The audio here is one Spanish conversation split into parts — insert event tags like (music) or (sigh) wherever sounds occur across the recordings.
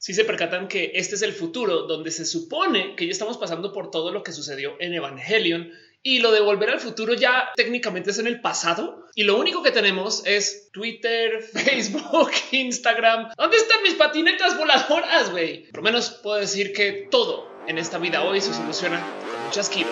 si se percatan que este es el futuro donde se supone que ya estamos pasando por todo lo que sucedió en Evangelion y lo de volver al futuro ya técnicamente es en el pasado y lo único que tenemos es Twitter, (laughs) Facebook, Instagram. ¿Dónde están mis patinetas voladoras, güey? Por lo menos puedo decir que todo en esta vida hoy se soluciona con un chasquido.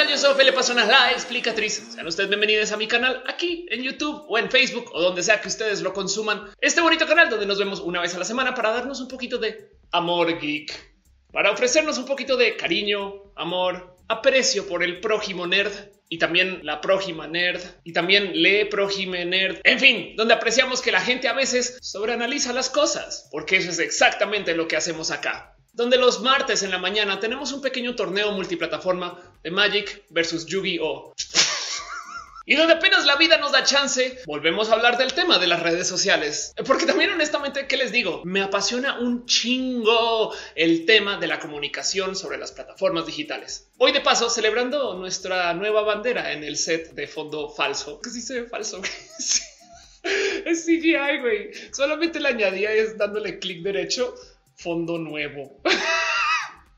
Tal? Yo soy Ophelia Pasonas, la explicatriz. Sean ustedes bienvenidos a mi canal aquí en YouTube o en Facebook o donde sea que ustedes lo consuman. Este bonito canal donde nos vemos una vez a la semana para darnos un poquito de amor geek, para ofrecernos un poquito de cariño, amor, aprecio por el prójimo nerd y también la prójima nerd y también le prójime nerd. En fin, donde apreciamos que la gente a veces sobreanaliza las cosas, porque eso es exactamente lo que hacemos acá donde los martes en la mañana tenemos un pequeño torneo multiplataforma de Magic versus Yu-Gi-Oh! Y donde apenas la vida nos da chance, volvemos a hablar del tema de las redes sociales. Porque también honestamente, ¿qué les digo? Me apasiona un chingo el tema de la comunicación sobre las plataformas digitales. Hoy de paso, celebrando nuestra nueva bandera en el set de fondo falso. Que sí se ve falso. (laughs) es CGI, güey. Solamente le añadía es dándole clic derecho fondo nuevo. (laughs)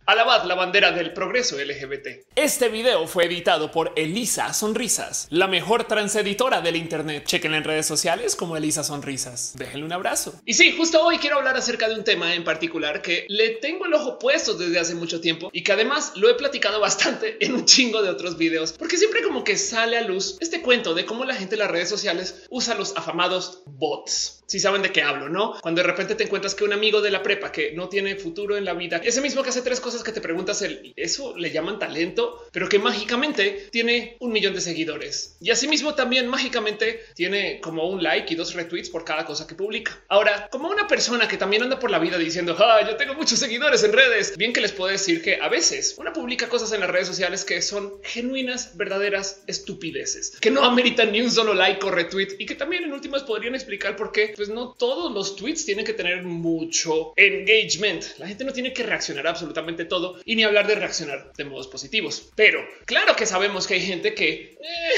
Alabad la bandera del progreso LGBT. Este video fue editado por Elisa Sonrisas, la mejor transeditora del Internet. Chequen en redes sociales como Elisa Sonrisas. Déjenle un abrazo. Y sí, justo hoy quiero hablar acerca de un tema en particular que le tengo el ojo puesto desde hace mucho tiempo y que además lo he platicado bastante (laughs) en un chingo de otros videos, porque siempre como que sale a luz este cuento de cómo la gente en las redes sociales usa los afamados bots. Si saben de qué hablo, no? Cuando de repente te encuentras que un amigo de la prepa que no tiene futuro en la vida, ese mismo que hace tres cosas que te preguntas el eso le llaman talento, pero que mágicamente tiene un millón de seguidores y asimismo también mágicamente tiene como un like y dos retweets por cada cosa que publica. Ahora, como una persona que también anda por la vida diciendo ah, yo tengo muchos seguidores en redes, bien que les puedo decir que a veces una publica cosas en las redes sociales que son genuinas, verdaderas estupideces, que no ameritan ni un solo like o retweet y que también en últimas podrían explicar por qué pues no todos los tweets tienen que tener mucho engagement. La gente no tiene que reaccionar absolutamente todo y ni hablar de reaccionar de modos positivos. Pero claro que sabemos que hay gente que eh,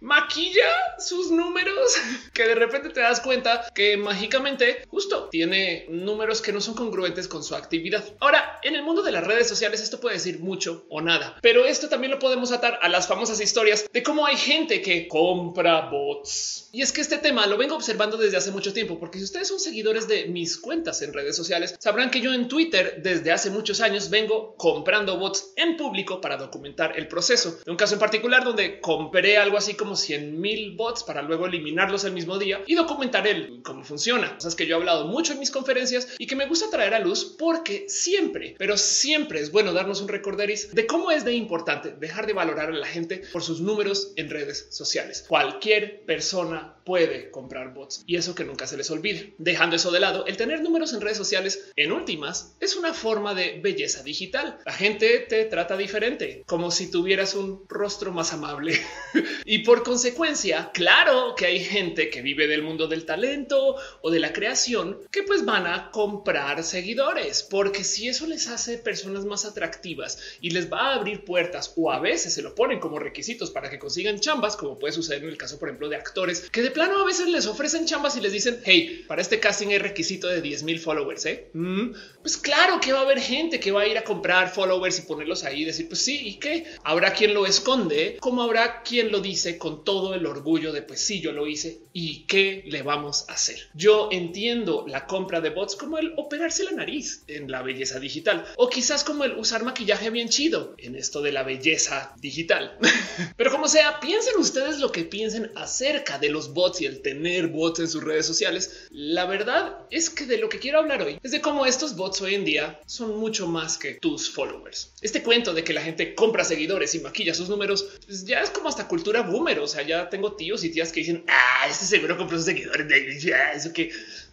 maquilla sus números, (laughs) que de repente te das cuenta que mágicamente justo tiene números que no son congruentes con su actividad. Ahora, en el mundo de las redes sociales esto puede decir mucho o nada, pero esto también lo podemos atar a las famosas historias de cómo hay gente que compra bots. Y es que este tema lo vengo observando desde hace mucho tiempo, porque si ustedes son seguidores de mis cuentas en redes sociales, sabrán que yo en Twitter desde hace muchos años vengo comprando bots en público para documentar el proceso. De un caso en particular donde compré algo así como 100 mil bots para luego eliminarlos el mismo día y documentar el cómo funciona. Cosas que yo he hablado mucho en mis conferencias y que me gusta traer a luz porque siempre, pero siempre es bueno darnos un recorderis de cómo es de importante dejar de valorar a la gente por sus números en redes sociales. Cualquier persona puede comprar bots y eso que nunca se les olvide. Dejando eso de lado, el tener números en redes sociales en últimas es una forma de belleza digital. La gente te trata diferente, como si tuvieras un rostro más amable (laughs) y por consecuencia, claro que hay gente que vive del mundo del talento o de la creación que pues van a comprar seguidores, porque si eso les hace personas más atractivas y les va a abrir puertas o a veces se lo ponen como requisitos para que consigan chambas, como puede suceder en el caso, por ejemplo, de actores que de plano a veces les ofrecen chambas y les dicen, hey, para este casting hay requisito de 10 mil followers. ¿eh? Mm, pues claro que va a haber gente que va a ir a comprar followers y ponerlos ahí y decir, pues sí, y qué habrá quien lo esconde, como habrá quien lo dice con todo el orgullo de pues sí, yo lo hice y qué le vamos a hacer. Yo entiendo la compra de bots como el operarse la nariz en la belleza digital o quizás como el usar maquillaje bien chido en esto de la belleza digital. (laughs) Pero como sea, piensen ustedes lo que piensen acerca de los bots y el tener bots en sus redes sociales. La verdad es que de lo que quiero hablar hoy es de cómo estos bots hoy en día son mucho más que tus followers. Este cuento de que la gente compra seguidores y maquilla sus números pues ya es como hasta cultura boomer. O sea, ya tengo tíos y tías que dicen, ah, este seguro compró sus seguidores de eso que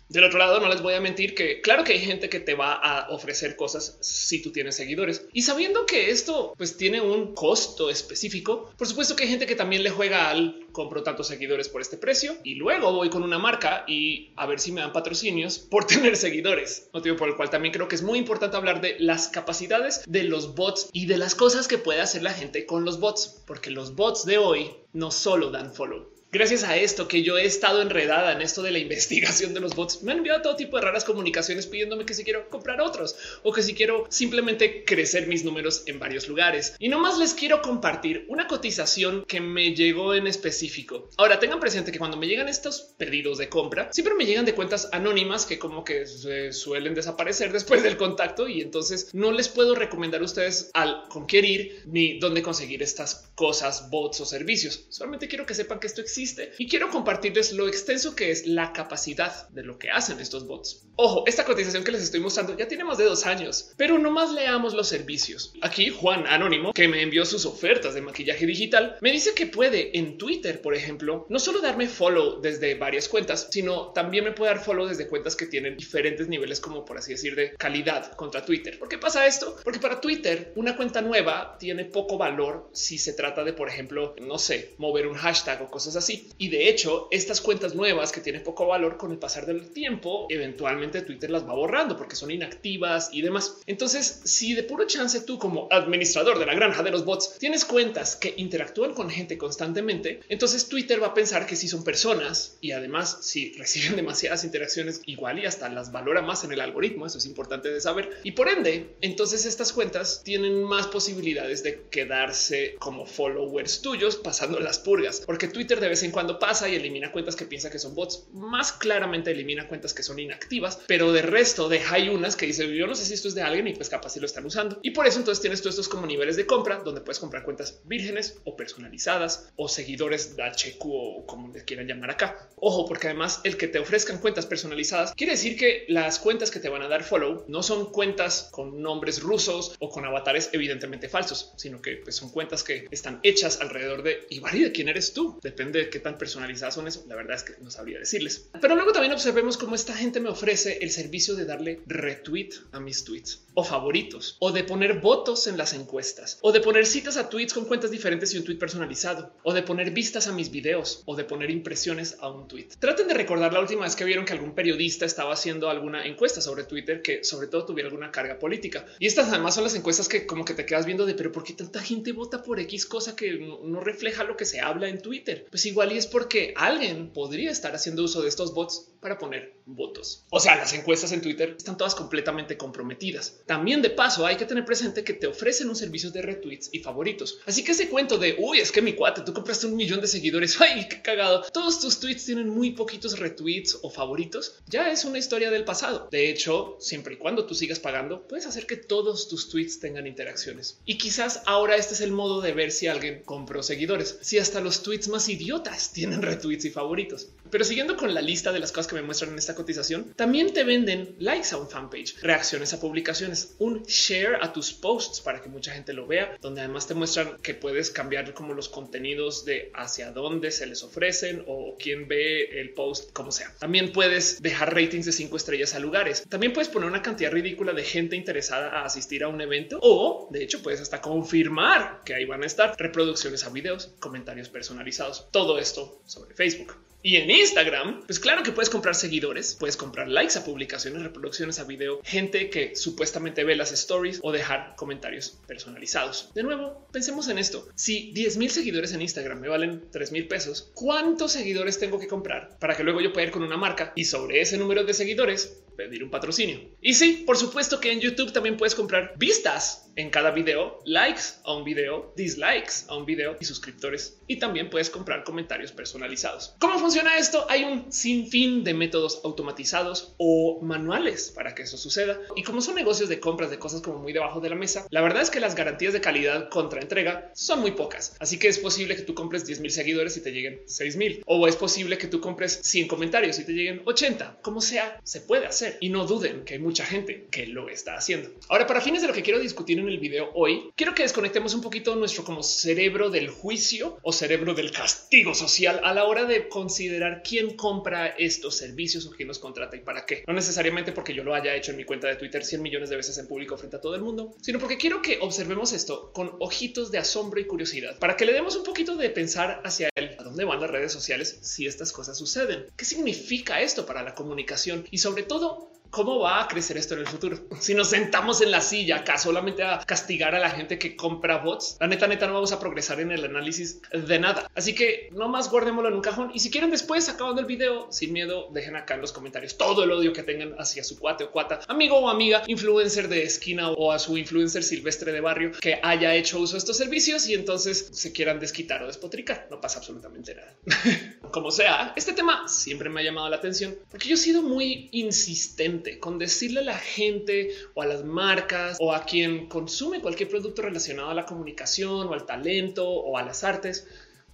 del otro lado, no les voy a mentir que claro que hay gente que te va a ofrecer cosas si tú tienes seguidores y sabiendo que esto pues tiene un costo específico. Por supuesto que hay gente que también le juega al compro tantos seguidores por este precio y luego voy con una marca y a ver si me dan patrocinios por (laughs) tener seguidores. Motivo por el cual también creo que es muy importante hablar de las capacidades de los bots y de las cosas que puede hacer la gente con los bots, porque los bots de hoy no solo dan follow Gracias a esto que yo he estado enredada en esto de la (laughs) investigación de los bots, me han enviado todo tipo de raras comunicaciones pidiéndome que si quiero comprar otros o que si quiero simplemente crecer mis números en varios lugares. Y nomás les quiero compartir una cotización que me llegó en específico. Ahora tengan presente que cuando me llegan estos pedidos de compra, siempre me llegan de cuentas anónimas que como que suelen desaparecer después del contacto y entonces no les puedo recomendar a ustedes al con ni dónde conseguir estas cosas, bots o servicios. Solamente quiero que sepan que esto existe y quiero compartirles lo extenso que es la capacidad de lo que hacen estos bots. Ojo, esta cotización que les estoy mostrando ya tiene más de dos años, pero nomás leamos los servicios. Aquí Juan Anónimo, que me envió sus ofertas de maquillaje digital, me dice que puede en Twitter, por ejemplo, no solo darme follow desde varias cuentas, sino también me puede dar follow desde cuentas que tienen diferentes niveles, como por así decir, de calidad contra Twitter. ¿Por qué pasa esto? Porque para Twitter una cuenta nueva tiene poco valor si se trata de, por ejemplo, no sé, mover un hashtag o cosas así. Y de hecho, estas cuentas nuevas que tienen poco valor con el pasar del tiempo, eventualmente Twitter las va borrando porque son inactivas y demás. Entonces, si de puro chance tú como administrador de la granja de los bots tienes cuentas que interactúan con gente constantemente, entonces Twitter va a pensar que si son personas y además si (laughs) reciben demasiadas interacciones igual y hasta las valora más en el algoritmo. Eso es importante de saber. Y por ende, entonces estas cuentas tienen más posibilidades de quedarse como followers tuyos pasando las purgas, porque Twitter de vez en cuando pasa y elimina cuentas que piensa que son bots. Más claramente elimina cuentas que son inactivas, pero de resto deja hay unas que dice yo no sé si esto es de alguien y pues capaz si lo están usando. Y por eso entonces tienes todos estos como niveles de compra donde puedes comprar cuentas vírgenes o personalizadas o seguidores de HQ o como les quieran llamar acá. Ojo, porque además el que te ofrezcan cuentas personalizadas quiere decir que las cuentas que te van a dar follow no son cuentas con nombres rusos o con avatares evidentemente falsos, sino que pues, son cuentas que están hechas alrededor de y de quién eres tú. Depende qué tan personalizadas son eso. La verdad es que no sabría decirles. Pero luego también observemos cómo esta gente me ofrece el servicio de darle retweet a mis tweets o favoritos o de poner votos en las encuestas o de poner citas a tweets con cuentas diferentes y un tweet personalizado o de poner vistas a mis videos o de poner impresiones a un tweet. Traten de recordar la última vez que vieron que algún periodista estaba haciendo alguna encuesta sobre Twitter que sobre todo tuviera alguna carga política. Y estas además son las encuestas que como que te quedas viendo de pero por qué tanta gente vota por X cosa que no, refleja lo que se habla en Twitter. Pues igual y es porque alguien podría estar haciendo uso de estos bots para poner votos. O sea, las encuestas en Twitter están todas completamente comprometidas. También de paso hay que tener presente que te ofrecen un servicio de retweets y favoritos. Así que ese cuento de uy, es que mi cuate, tú compraste un millón de seguidores. (laughs) Ay, qué cagado. Todos tus tweets tienen muy poquitos retweets o favoritos. Ya es una historia del pasado. De hecho, siempre y cuando tú sigas pagando, puedes hacer que todos tus tweets tengan interacciones. Y quizás ahora este es el modo de ver si alguien compró seguidores. Si hasta los tweets más idiotas tienen retweets y favoritos. Pero siguiendo con la lista de las cosas que me muestran en esta cotización, también te venden likes a un fanpage, reacciones a publicaciones, un share a tus posts para que mucha gente lo vea, donde además te muestran que puedes cambiar como los contenidos de hacia dónde se les ofrecen o quién ve el post, como sea. También puedes dejar ratings de cinco estrellas a lugares. También puedes poner una cantidad ridícula de gente interesada a asistir a un evento o de hecho puedes hasta confirmar que ahí van a estar reproducciones a videos, comentarios personalizados, todo esto sobre Facebook. Y en Instagram, pues claro que puedes comprar seguidores, puedes comprar likes a publicaciones, reproducciones a video, gente que supuestamente ve las stories o dejar comentarios personalizados. De nuevo, pensemos en esto. Si 10 mil seguidores en Instagram me valen 3 mil pesos, ¿cuántos seguidores tengo que comprar para que luego yo pueda ir con una marca y sobre ese número de seguidores pedir un patrocinio. Y sí, por supuesto que en YouTube también puedes comprar vistas en cada video, likes a un video, dislikes a un video y suscriptores. Y también puedes comprar comentarios personalizados. ¿Cómo funciona esto? Hay un sinfín de métodos automatizados o manuales para que eso suceda. Y como son negocios de compras de cosas como muy debajo de la mesa, la verdad es que las garantías de calidad contra entrega son muy pocas. Así que es posible que tú compres 10 mil seguidores y te lleguen 6 mil. O es posible que tú compres 100 comentarios y te lleguen 80. Como sea, se puede hacer y no duden que hay mucha gente que lo está haciendo. Ahora, para fines de lo que quiero discutir en el video hoy, quiero que desconectemos un poquito nuestro como cerebro del juicio o cerebro del castigo social a la hora de considerar quién compra estos servicios o quién los contrata y para qué. No necesariamente porque yo lo haya hecho en mi cuenta de Twitter 100 millones de veces en público frente a todo el mundo, sino porque quiero que observemos esto con ojitos de asombro y curiosidad para que le demos un poquito de pensar hacia a dónde van las redes sociales si estas cosas suceden. ¿Qué significa esto para la comunicación? Y sobre todo, ¿Cómo va a crecer esto en el futuro? Si nos sentamos en la silla acá solamente a castigar a la gente que compra bots, la neta, neta, no vamos a progresar en el análisis de nada. Así que nomás guardémoslo en un cajón. Y si quieren después, acabando el video, sin miedo, dejen acá en los comentarios todo el odio que tengan hacia su cuate o cuata, amigo o amiga, influencer de esquina o a su influencer silvestre de barrio que haya hecho uso de estos servicios y entonces se quieran desquitar o despotricar. No pasa absolutamente nada. (laughs) Como sea, este tema siempre me ha llamado la atención porque yo he sido muy insistente con decirle a la gente o a las marcas o a quien consume cualquier producto relacionado a la comunicación o al talento o a las artes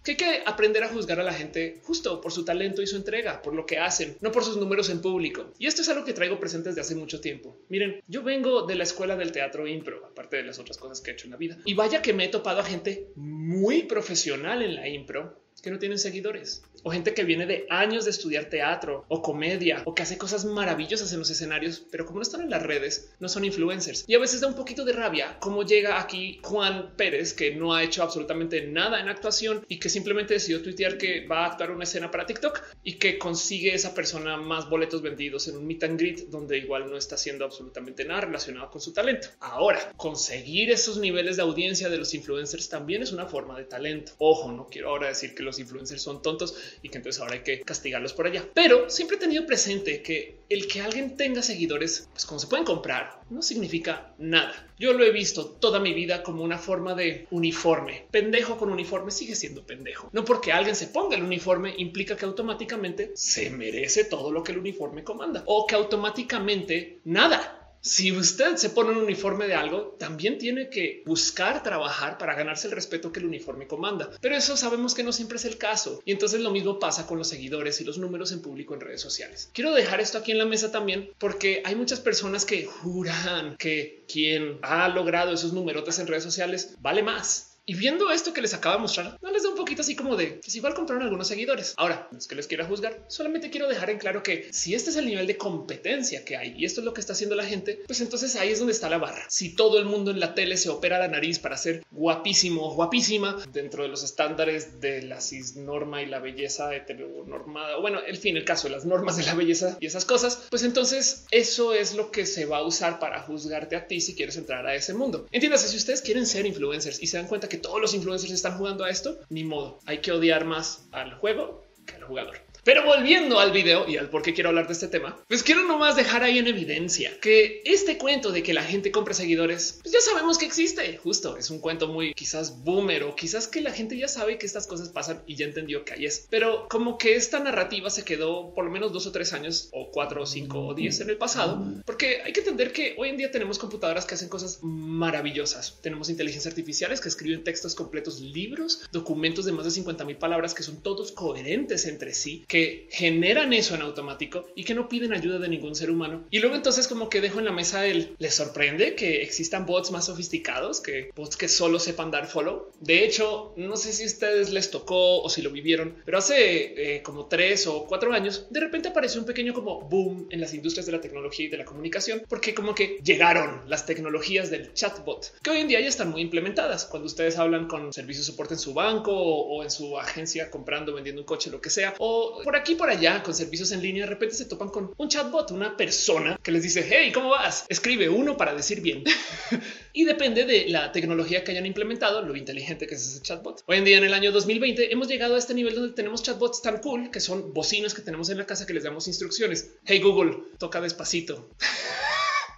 que hay que aprender a juzgar a la gente justo por su talento y su entrega, por lo que hacen, no por sus números en público. Y esto es algo que traigo presente desde hace mucho tiempo. Miren, yo vengo de la escuela del teatro impro, aparte de las otras cosas que he hecho en la vida. Y vaya que me he topado a gente muy profesional en la impro que no tienen seguidores o gente que viene de años de estudiar teatro o comedia o que hace cosas maravillosas en los escenarios, pero como no están en las redes, no son influencers. Y a veces da un poquito de rabia cómo llega aquí Juan Pérez, que no ha hecho absolutamente nada en actuación y que simplemente decidió tuitear que va a actuar una escena para TikTok y que consigue esa persona más boletos vendidos en un meet and greet donde igual no está haciendo absolutamente nada relacionado con su talento. Ahora, conseguir esos niveles de audiencia de los influencers también es una forma de talento. Ojo, no quiero ahora decir que los influencers son tontos y que entonces ahora hay que castigarlos por allá. Pero siempre he tenido presente que el que alguien tenga seguidores, pues como se pueden comprar, no significa nada. Yo lo he visto toda mi vida como una forma de uniforme. Pendejo con uniforme sigue siendo pendejo. No porque alguien se ponga el uniforme implica que automáticamente se merece todo lo que el uniforme comanda o que automáticamente nada si usted se pone un uniforme de algo, también tiene que buscar trabajar para ganarse el respeto que el uniforme comanda. Pero eso sabemos que no siempre es el caso. Y entonces lo mismo pasa con los seguidores y los números en público en redes sociales. Quiero dejar esto aquí en la mesa también porque hay muchas personas que juran que quien ha logrado esos numerotes en redes sociales vale más y viendo esto que les acabo de mostrar, no les da un poquito así como de que si igual compraron algunos seguidores. Ahora, no es que les quiera juzgar, solamente quiero dejar en claro que si este es el nivel de competencia que hay y esto es lo que está haciendo la gente, pues entonces ahí es donde está la barra. Si todo el mundo en la tele se opera la nariz para ser guapísimo o guapísima dentro de los estándares de la cisnorma y la belleza heteronormada, bueno, el fin, el caso de las normas de la belleza y esas cosas, pues entonces eso es lo que se va a usar para juzgarte a ti si quieres entrar a ese mundo. Entiéndase, si ustedes quieren ser influencers y se dan cuenta que todos los influencers están jugando a esto, ni modo. Hay que odiar más al juego que al jugador. Pero volviendo al video y al por qué quiero hablar de este tema, pues quiero nomás dejar ahí en evidencia que este cuento de que la gente compra seguidores, pues ya sabemos que existe. Justo es un cuento muy quizás boomer o quizás que la gente ya sabe que estas cosas pasan y ya entendió que ahí es. Pero como que esta narrativa se quedó por lo menos dos o tres años o cuatro o cinco o diez en el pasado, porque hay que entender que hoy en día tenemos computadoras que hacen cosas maravillosas. Tenemos inteligencias artificiales que escriben textos completos, libros, documentos de más de 50 mil palabras que son todos coherentes entre sí que generan eso en automático y que no piden ayuda de ningún ser humano. Y luego entonces como que dejo en la mesa el les sorprende que existan bots más sofisticados que bots que solo sepan dar follow. De hecho, no sé si a ustedes les tocó o si lo vivieron, pero hace eh, como tres o cuatro años de repente apareció un pequeño como boom en las industrias de la tecnología y de la comunicación, porque como que llegaron las tecnologías del chatbot que hoy en día ya están muy implementadas. Cuando ustedes hablan con servicios de soporte en su banco o, o en su agencia comprando, vendiendo un coche, lo que sea, o por aquí por allá con servicios en línea, de repente se topan con un chatbot, una persona que les dice, hey, ¿cómo vas? Escribe uno para decir bien. (laughs) y depende de la tecnología que hayan implementado, lo inteligente que es ese chatbot. Hoy en día, en el año 2020, hemos llegado a este nivel donde tenemos chatbots tan cool que son bocinas que tenemos en la casa que les damos instrucciones. Hey Google, toca despacito. (laughs)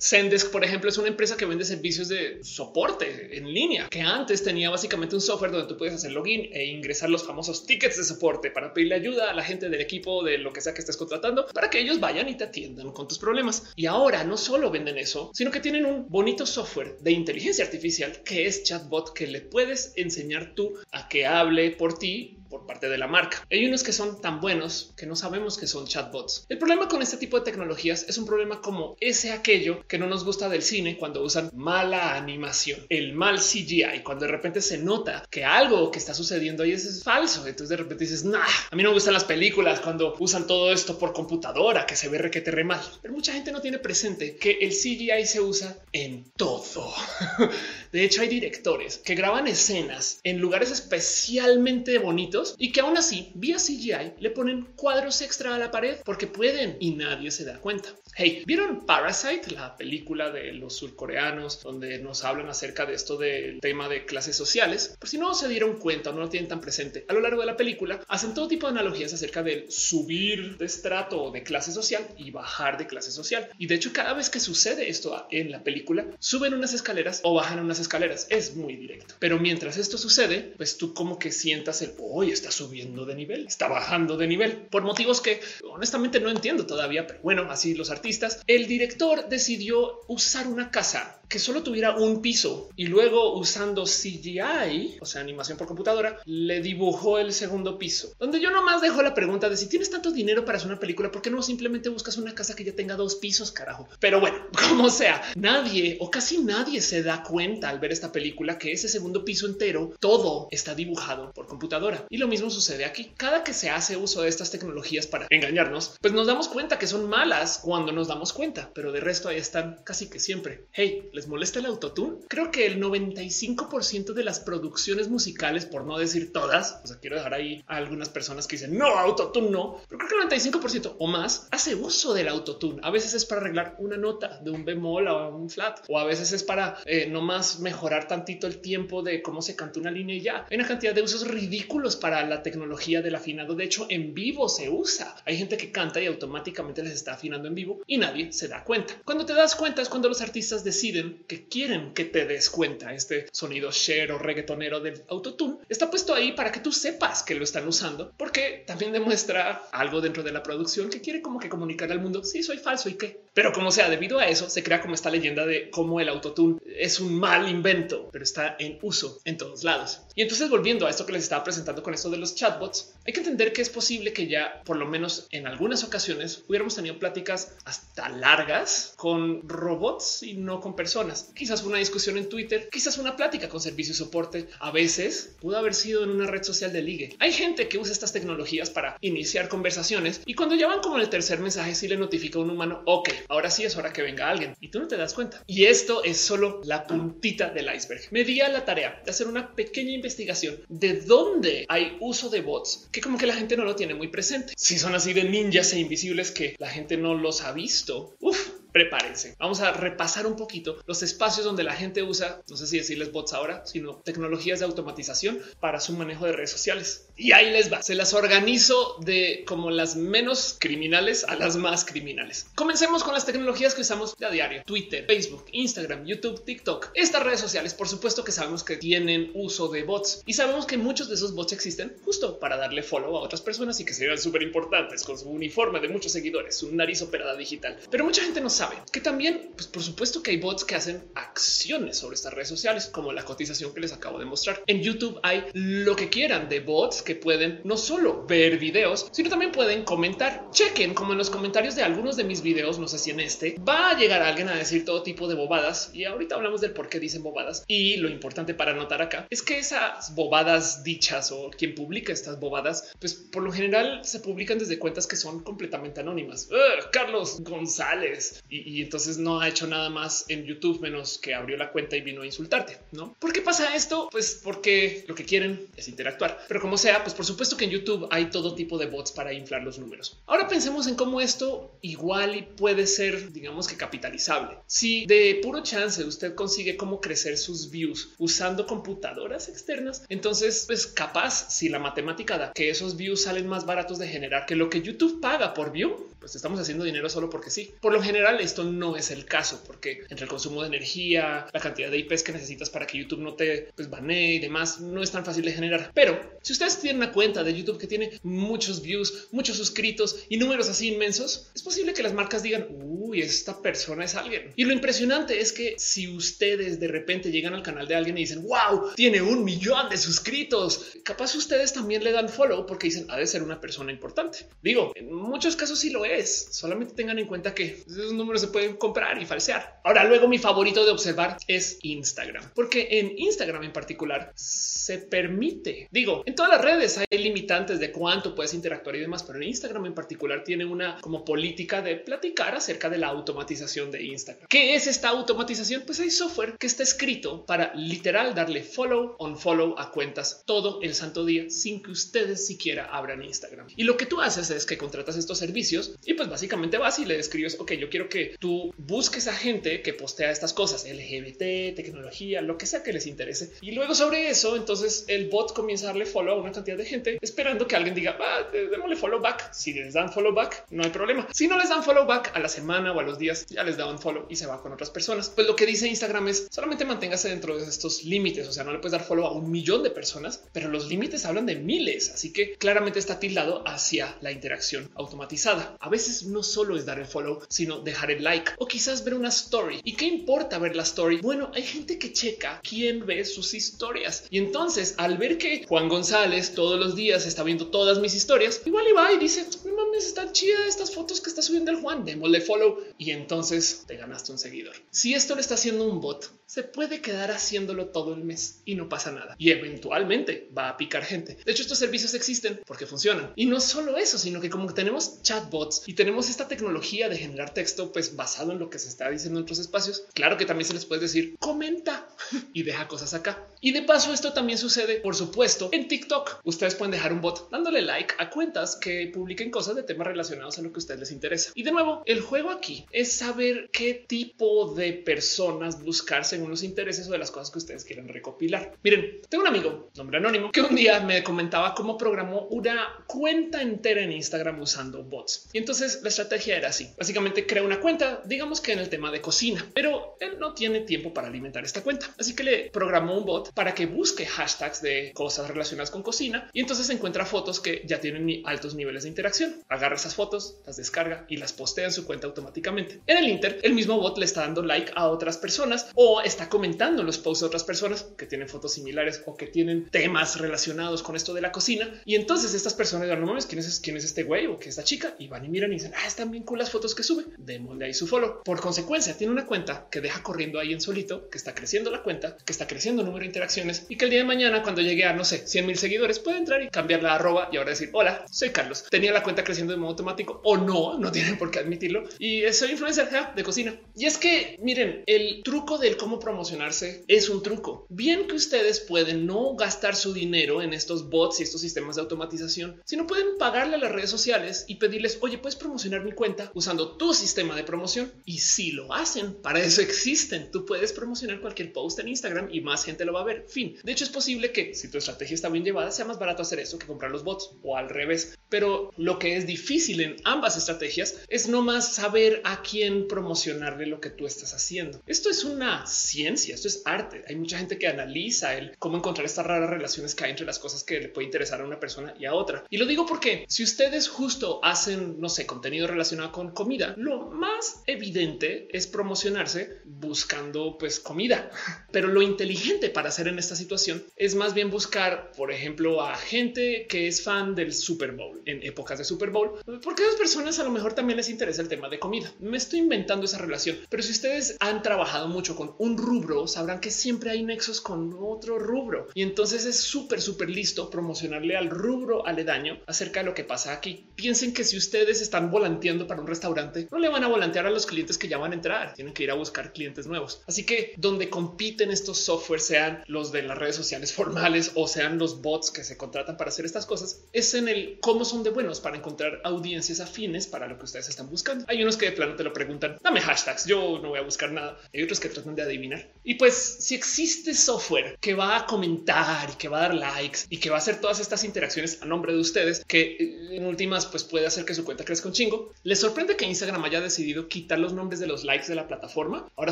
Zendesk, por ejemplo, es una empresa que vende servicios de soporte en línea, que antes tenía básicamente un software donde tú puedes hacer login e ingresar los famosos tickets de soporte para pedirle ayuda a la gente del equipo de lo que sea que estés contratando para que ellos vayan y te atiendan con tus problemas. Y ahora no solo venden eso, sino que tienen un bonito software de inteligencia artificial que es chatbot que le puedes enseñar tú a que hable por ti por parte de la marca. Hay unos que son tan buenos que no sabemos que son chatbots. El problema con este tipo de tecnologías es un problema como ese aquello que no nos gusta del cine cuando usan mala animación, el mal CGI, cuando de repente se nota que algo que está sucediendo ahí es, falso. Entonces de repente dices, nah, a mí no me gustan las películas cuando usan todo esto por computadora, que se ve requete re mal. Pero mucha gente no tiene presente que el CGI se usa en todo. (laughs) De hecho, hay directores que graban escenas en lugares especialmente bonitos y que aún así vía CGI le ponen cuadros extra a la pared porque pueden y nadie se da cuenta. Hey, ¿vieron Parasite, la película de los surcoreanos donde nos hablan acerca de esto del tema de clases sociales? Por si no se dieron cuenta o no lo tienen tan presente a lo largo de la película, hacen todo tipo de analogías acerca del subir de estrato o de clase social y bajar de clase social. Y de hecho, cada vez que sucede esto en la película, suben unas escaleras o bajan unas escaleras. Es muy directo. Pero mientras esto sucede, pues tú como que sientas el hoy está subiendo de nivel, está bajando de nivel por motivos que honestamente no entiendo todavía. Pero bueno, así los artistas. El director decidió usar una casa que solo tuviera un piso y luego usando CGI, o sea, animación por computadora, le dibujó el segundo piso, donde yo nomás dejo la pregunta de si tienes tanto dinero para hacer una película, ¿por qué no simplemente buscas una casa que ya tenga dos pisos, carajo? Pero bueno, (laughs) como sea, nadie o casi nadie se da cuenta al ver esta película que ese segundo piso entero, todo está dibujado por computadora. Y lo mismo sucede aquí. Cada que se hace uso de estas tecnologías para engañarnos, pues nos damos cuenta que son malas cuando nos damos cuenta, pero de resto ahí están casi que siempre. Hey, les molesta el autotune? Creo que el 95% de las producciones musicales, por no decir todas, o sea, quiero dejar ahí a algunas personas que dicen no, autotune no, pero creo que el 95% o más hace uso del autotune. A veces es para arreglar una nota de un bemol a un flat, o a veces es para eh, no más mejorar tantito el tiempo de cómo se canta una línea y ya. Hay una cantidad de usos ridículos para la tecnología del afinado. De hecho, en vivo se usa. Hay gente que canta y automáticamente les está afinando en vivo y nadie se da cuenta. Cuando te das cuenta es cuando los artistas deciden que quieren que te des cuenta. Este sonido share o reggaetonero del autotune está puesto ahí para que tú sepas que lo están usando, porque también demuestra algo dentro de la producción que quiere como que comunicar al mundo. Si sí, soy falso y qué, pero como sea, debido a eso se crea como esta leyenda de cómo el autotune es un mal invento, pero está en uso en todos lados. Y entonces volviendo a esto que les estaba presentando con esto de los chatbots, hay que entender que es posible que ya por lo menos en algunas ocasiones hubiéramos tenido pláticas hasta largas con robots y no con personas Quizás una discusión en Twitter, quizás una plática con servicio y soporte. A veces pudo haber sido en una red social de ligue. Hay gente que usa estas tecnologías para iniciar conversaciones y cuando ya van como el tercer mensaje, si le notifica a un humano, ok, ahora sí es hora que venga alguien y tú no te das cuenta. Y esto es solo la puntita del iceberg. Me di a la tarea de hacer una pequeña investigación de dónde hay uso de bots que como que la gente no lo tiene muy presente. Si son así de ninjas e invisibles que la gente no los ha visto. Uf, prepárense. Vamos a repasar un poquito los espacios donde la gente usa, no sé si decirles bots ahora, sino tecnologías de automatización para su manejo de redes sociales. Y ahí les va. Se las organizo de como las menos criminales a las más criminales. Comencemos con las tecnologías que usamos a diario. Twitter, Facebook, Instagram, YouTube, TikTok. Estas redes sociales, por supuesto que sabemos que tienen uso de bots y sabemos que muchos de esos bots existen justo para darle follow a otras personas y que sean súper importantes con su uniforme de muchos seguidores, su nariz operada digital. Pero mucha gente no sabe que también, pues por supuesto que hay bots que hacen acciones sobre estas redes sociales, como la cotización que les acabo de mostrar. En YouTube hay lo que quieran de bots que pueden no solo ver videos, sino también pueden comentar. Chequen como en los comentarios de algunos de mis videos, no sé si en este, va a llegar alguien a decir todo tipo de bobadas y ahorita hablamos del por qué dicen bobadas. Y lo importante para notar acá es que esas bobadas dichas o quien publica estas bobadas, pues por lo general se publican desde cuentas que son completamente anónimas. Carlos González y, entonces no ha hecho nada más en YouTube menos que abrió la cuenta y vino a insultarte. No, ¿por qué pasa esto? Pues porque lo que quieren es interactuar, pero como sea, pues por supuesto que en YouTube hay todo tipo de bots para inflar los números. Ahora pensemos en cómo esto igual y puede ser, digamos que capitalizable. Si de puro chance usted consigue cómo crecer sus views usando computadoras externas, entonces pues capaz si la matemática da que esos views salen más baratos de generar que lo que YouTube paga por view, pues estamos haciendo dinero solo porque sí. Por lo general esto no es el caso, porque entre el consumo de energía, la cantidad de IPs que necesitas para que YouTube no te pues, banee y demás, no es tan fácil de generar. Pero si ustedes tienen una cuenta de YouTube que tiene muchos views, muchos suscritos y números así inmensos, es posible que las marcas digan, uy, esta persona es alguien. Y lo impresionante es que si ustedes de repente llegan al canal de alguien y dicen, wow, tiene un millón de suscritos, capaz ustedes también le dan follow porque dicen, ha de ser una persona importante. Digo, en muchos casos sí lo es Solamente tengan en cuenta que esos números se pueden comprar y falsear. Ahora, luego mi favorito de observar es Instagram, porque en Instagram en particular se permite, digo, en todas las redes hay limitantes de cuánto puedes interactuar y demás, pero en Instagram en particular tiene una como política de platicar acerca de la automatización de Instagram. ¿Qué es esta automatización? Pues hay software que está escrito para literal darle follow, on follow a cuentas todo el santo día sin que ustedes siquiera abran Instagram. Y lo que tú haces es que contratas estos servicios y pues básicamente vas y le describes, ok, yo quiero que tú busques a gente que postea estas cosas, LGBT, tecnología, lo que sea que les interese. Y luego sobre eso, entonces el bot comienza a darle follow a una cantidad de gente esperando que alguien diga, ah, démosle follow back. Si les dan follow back, no hay problema. Si no les dan follow back a la semana o a los días, ya les un follow y se va con otras personas. Pues lo que dice Instagram es solamente manténgase dentro de estos límites. O sea, no le puedes dar follow a un millón de personas, pero los límites hablan de miles. Así que claramente está tildado hacia la interacción automatizada. Veces no solo es dar el follow, sino dejar el like o quizás ver una story. ¿Y qué importa ver la story? Bueno, hay gente que checa quién ve sus historias. Y entonces al ver que Juan González todos los días está viendo todas mis historias, igual y va y dice, no mames, están chidas estas fotos que está subiendo el Juan, démosle follow. Y entonces te ganaste un seguidor. Si esto lo está haciendo un bot, se puede quedar haciéndolo todo el mes y no pasa nada. Y eventualmente va a picar gente. De hecho, estos servicios existen porque funcionan. Y no solo eso, sino que como tenemos chatbots y tenemos esta tecnología de generar texto, pues basado en lo que se está diciendo en otros espacios, claro que también se les puede decir comenta y deja cosas acá. Y de paso, esto también sucede, por supuesto, en TikTok. Ustedes pueden dejar un bot dándole like a cuentas que publiquen cosas de temas relacionados a lo que a ustedes les interesa. Y de nuevo, el juego aquí es saber qué tipo de personas buscarse unos intereses o de las cosas que ustedes quieren recopilar. Miren, tengo un amigo, nombre anónimo, que un día me comentaba cómo programó una cuenta entera en Instagram usando bots. Y entonces la estrategia era así. Básicamente crea una cuenta, digamos que en el tema de cocina, pero él no tiene tiempo para alimentar esta cuenta. Así que le programó un bot para que busque hashtags de cosas relacionadas con cocina y entonces encuentra fotos que ya tienen altos niveles de interacción. Agarra esas fotos, las descarga y las postea en su cuenta automáticamente. En el Inter, el mismo bot le está dando like a otras personas o está comentando los posts de otras personas que tienen fotos similares o que tienen temas relacionados con esto de la cocina. Y entonces estas personas no mames, ¿quién es, quién es este güey o qué esta chica? Y van y miran y dicen, ah, están bien cool las fotos que sube. Démosle ahí su follow. Por consecuencia, tiene una cuenta que deja corriendo ahí en solito, que está creciendo la cuenta, que está creciendo el número de interacciones y que el día de mañana, cuando llegue a no sé, 100 mil seguidores, puede entrar y cambiar la arroba y ahora decir, hola, soy Carlos. Tenía la cuenta creciendo de modo automático o no, no tienen por qué admitirlo. Y soy influencer de cocina. Y es que miren, el truco del cómo promocionarse es un truco. Bien que ustedes pueden no gastar su dinero en estos bots y estos sistemas de automatización, sino pueden pagarle a las redes sociales y pedirles, oye, puedes promocionar mi cuenta usando tu sistema de promoción. Y si lo hacen, para eso existen. Tú puedes promocionar cualquier post en Instagram y más gente lo va a ver. Fin. De hecho, es posible que si tu estrategia está bien llevada, sea más barato hacer eso que comprar los bots o al revés. Pero lo que es difícil en ambas estrategias es no más saber a quién promocionarle lo que tú estás haciendo. Esto es una ciencia, esto es arte. Hay mucha gente que analiza el cómo encontrar estas raras relaciones que hay entre las cosas que le puede interesar a una persona y a otra. Y lo digo porque si ustedes justo hacen, no sé, contenido relacionado con comida, lo más evidente es promocionarse buscando pues comida. Pero lo inteligente para hacer en esta situación es más bien buscar, por ejemplo, a gente que es fan del Super Bowl en épocas de Super Bowl, porque a las personas a lo mejor también les interesa el tema de comida. Me estoy inventando esa relación, pero si ustedes han trabajado mucho con un rubro, sabrán que siempre hay nexos con otro rubro y entonces es súper, súper listo promocionarle al rubro aledaño acerca de lo que pasa aquí. Piensen que si ustedes están volanteando para un restaurante, no le van a volantear a los clientes que ya van a entrar, tienen que ir a buscar clientes nuevos. Así que donde compiten estos softwares, sean los de las redes sociales formales o sean los bots que se contratan para hacer estas cosas, es en el cómo son de buenos para encontrar audiencias afines para lo que ustedes están buscando. Hay unos que de plano te lo preguntan, dame hashtags, yo no voy a buscar nada. Hay otros que tratan de adivinar. Y pues si existe software que va a comentar y que va a dar likes y que va a hacer todas estas interacciones a nombre de ustedes, que eh, en últimas pues puede hacer que su cuenta crezca un chingo, les sorprende que Instagram haya decidido quitar los nombres de los likes de la plataforma. Ahora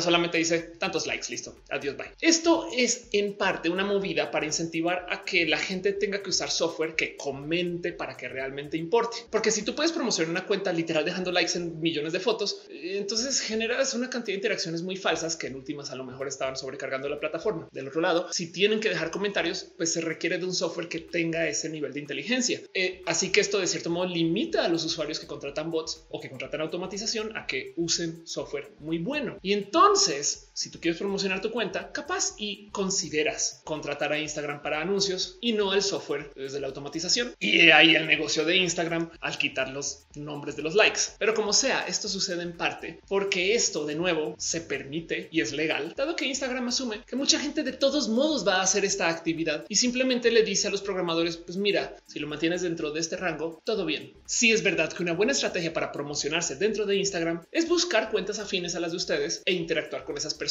solamente dice tantos likes, listo, adiós, bye. Esto es en parte una movida para incentivar a que la gente tenga que usar software que comente para que realmente importe. Porque si tú puedes promocionar una cuenta literal dejando likes en millones de fotos, eh, entonces generas una cantidad de interacciones muy falsas que en últimas a lo mejor estaban sobrecargando la plataforma. Del otro lado, si tienen que dejar comentarios, pues se requiere de un software que tenga ese nivel de inteligencia. Eh, así que esto de cierto modo limita a los usuarios que contratan bots o que contratan automatización a que usen software muy bueno. Y entonces, si tú quieres promocionar tu cuenta, capaz y consideras contratar a Instagram para anuncios y no al software desde la automatización. Y ahí el negocio de Instagram al quitar los nombres de los likes. Pero como sea, esto sucede en parte porque esto de nuevo se permite y es legal, dado que Instagram asume que mucha gente de todos modos va a hacer esta actividad y simplemente le dice a los programadores, pues mira, si lo mantienes dentro de este rango, todo bien. Si es verdad que una buena estrategia para promocionarse dentro de Instagram es buscar cuentas afines a las de ustedes e interactuar con esas personas.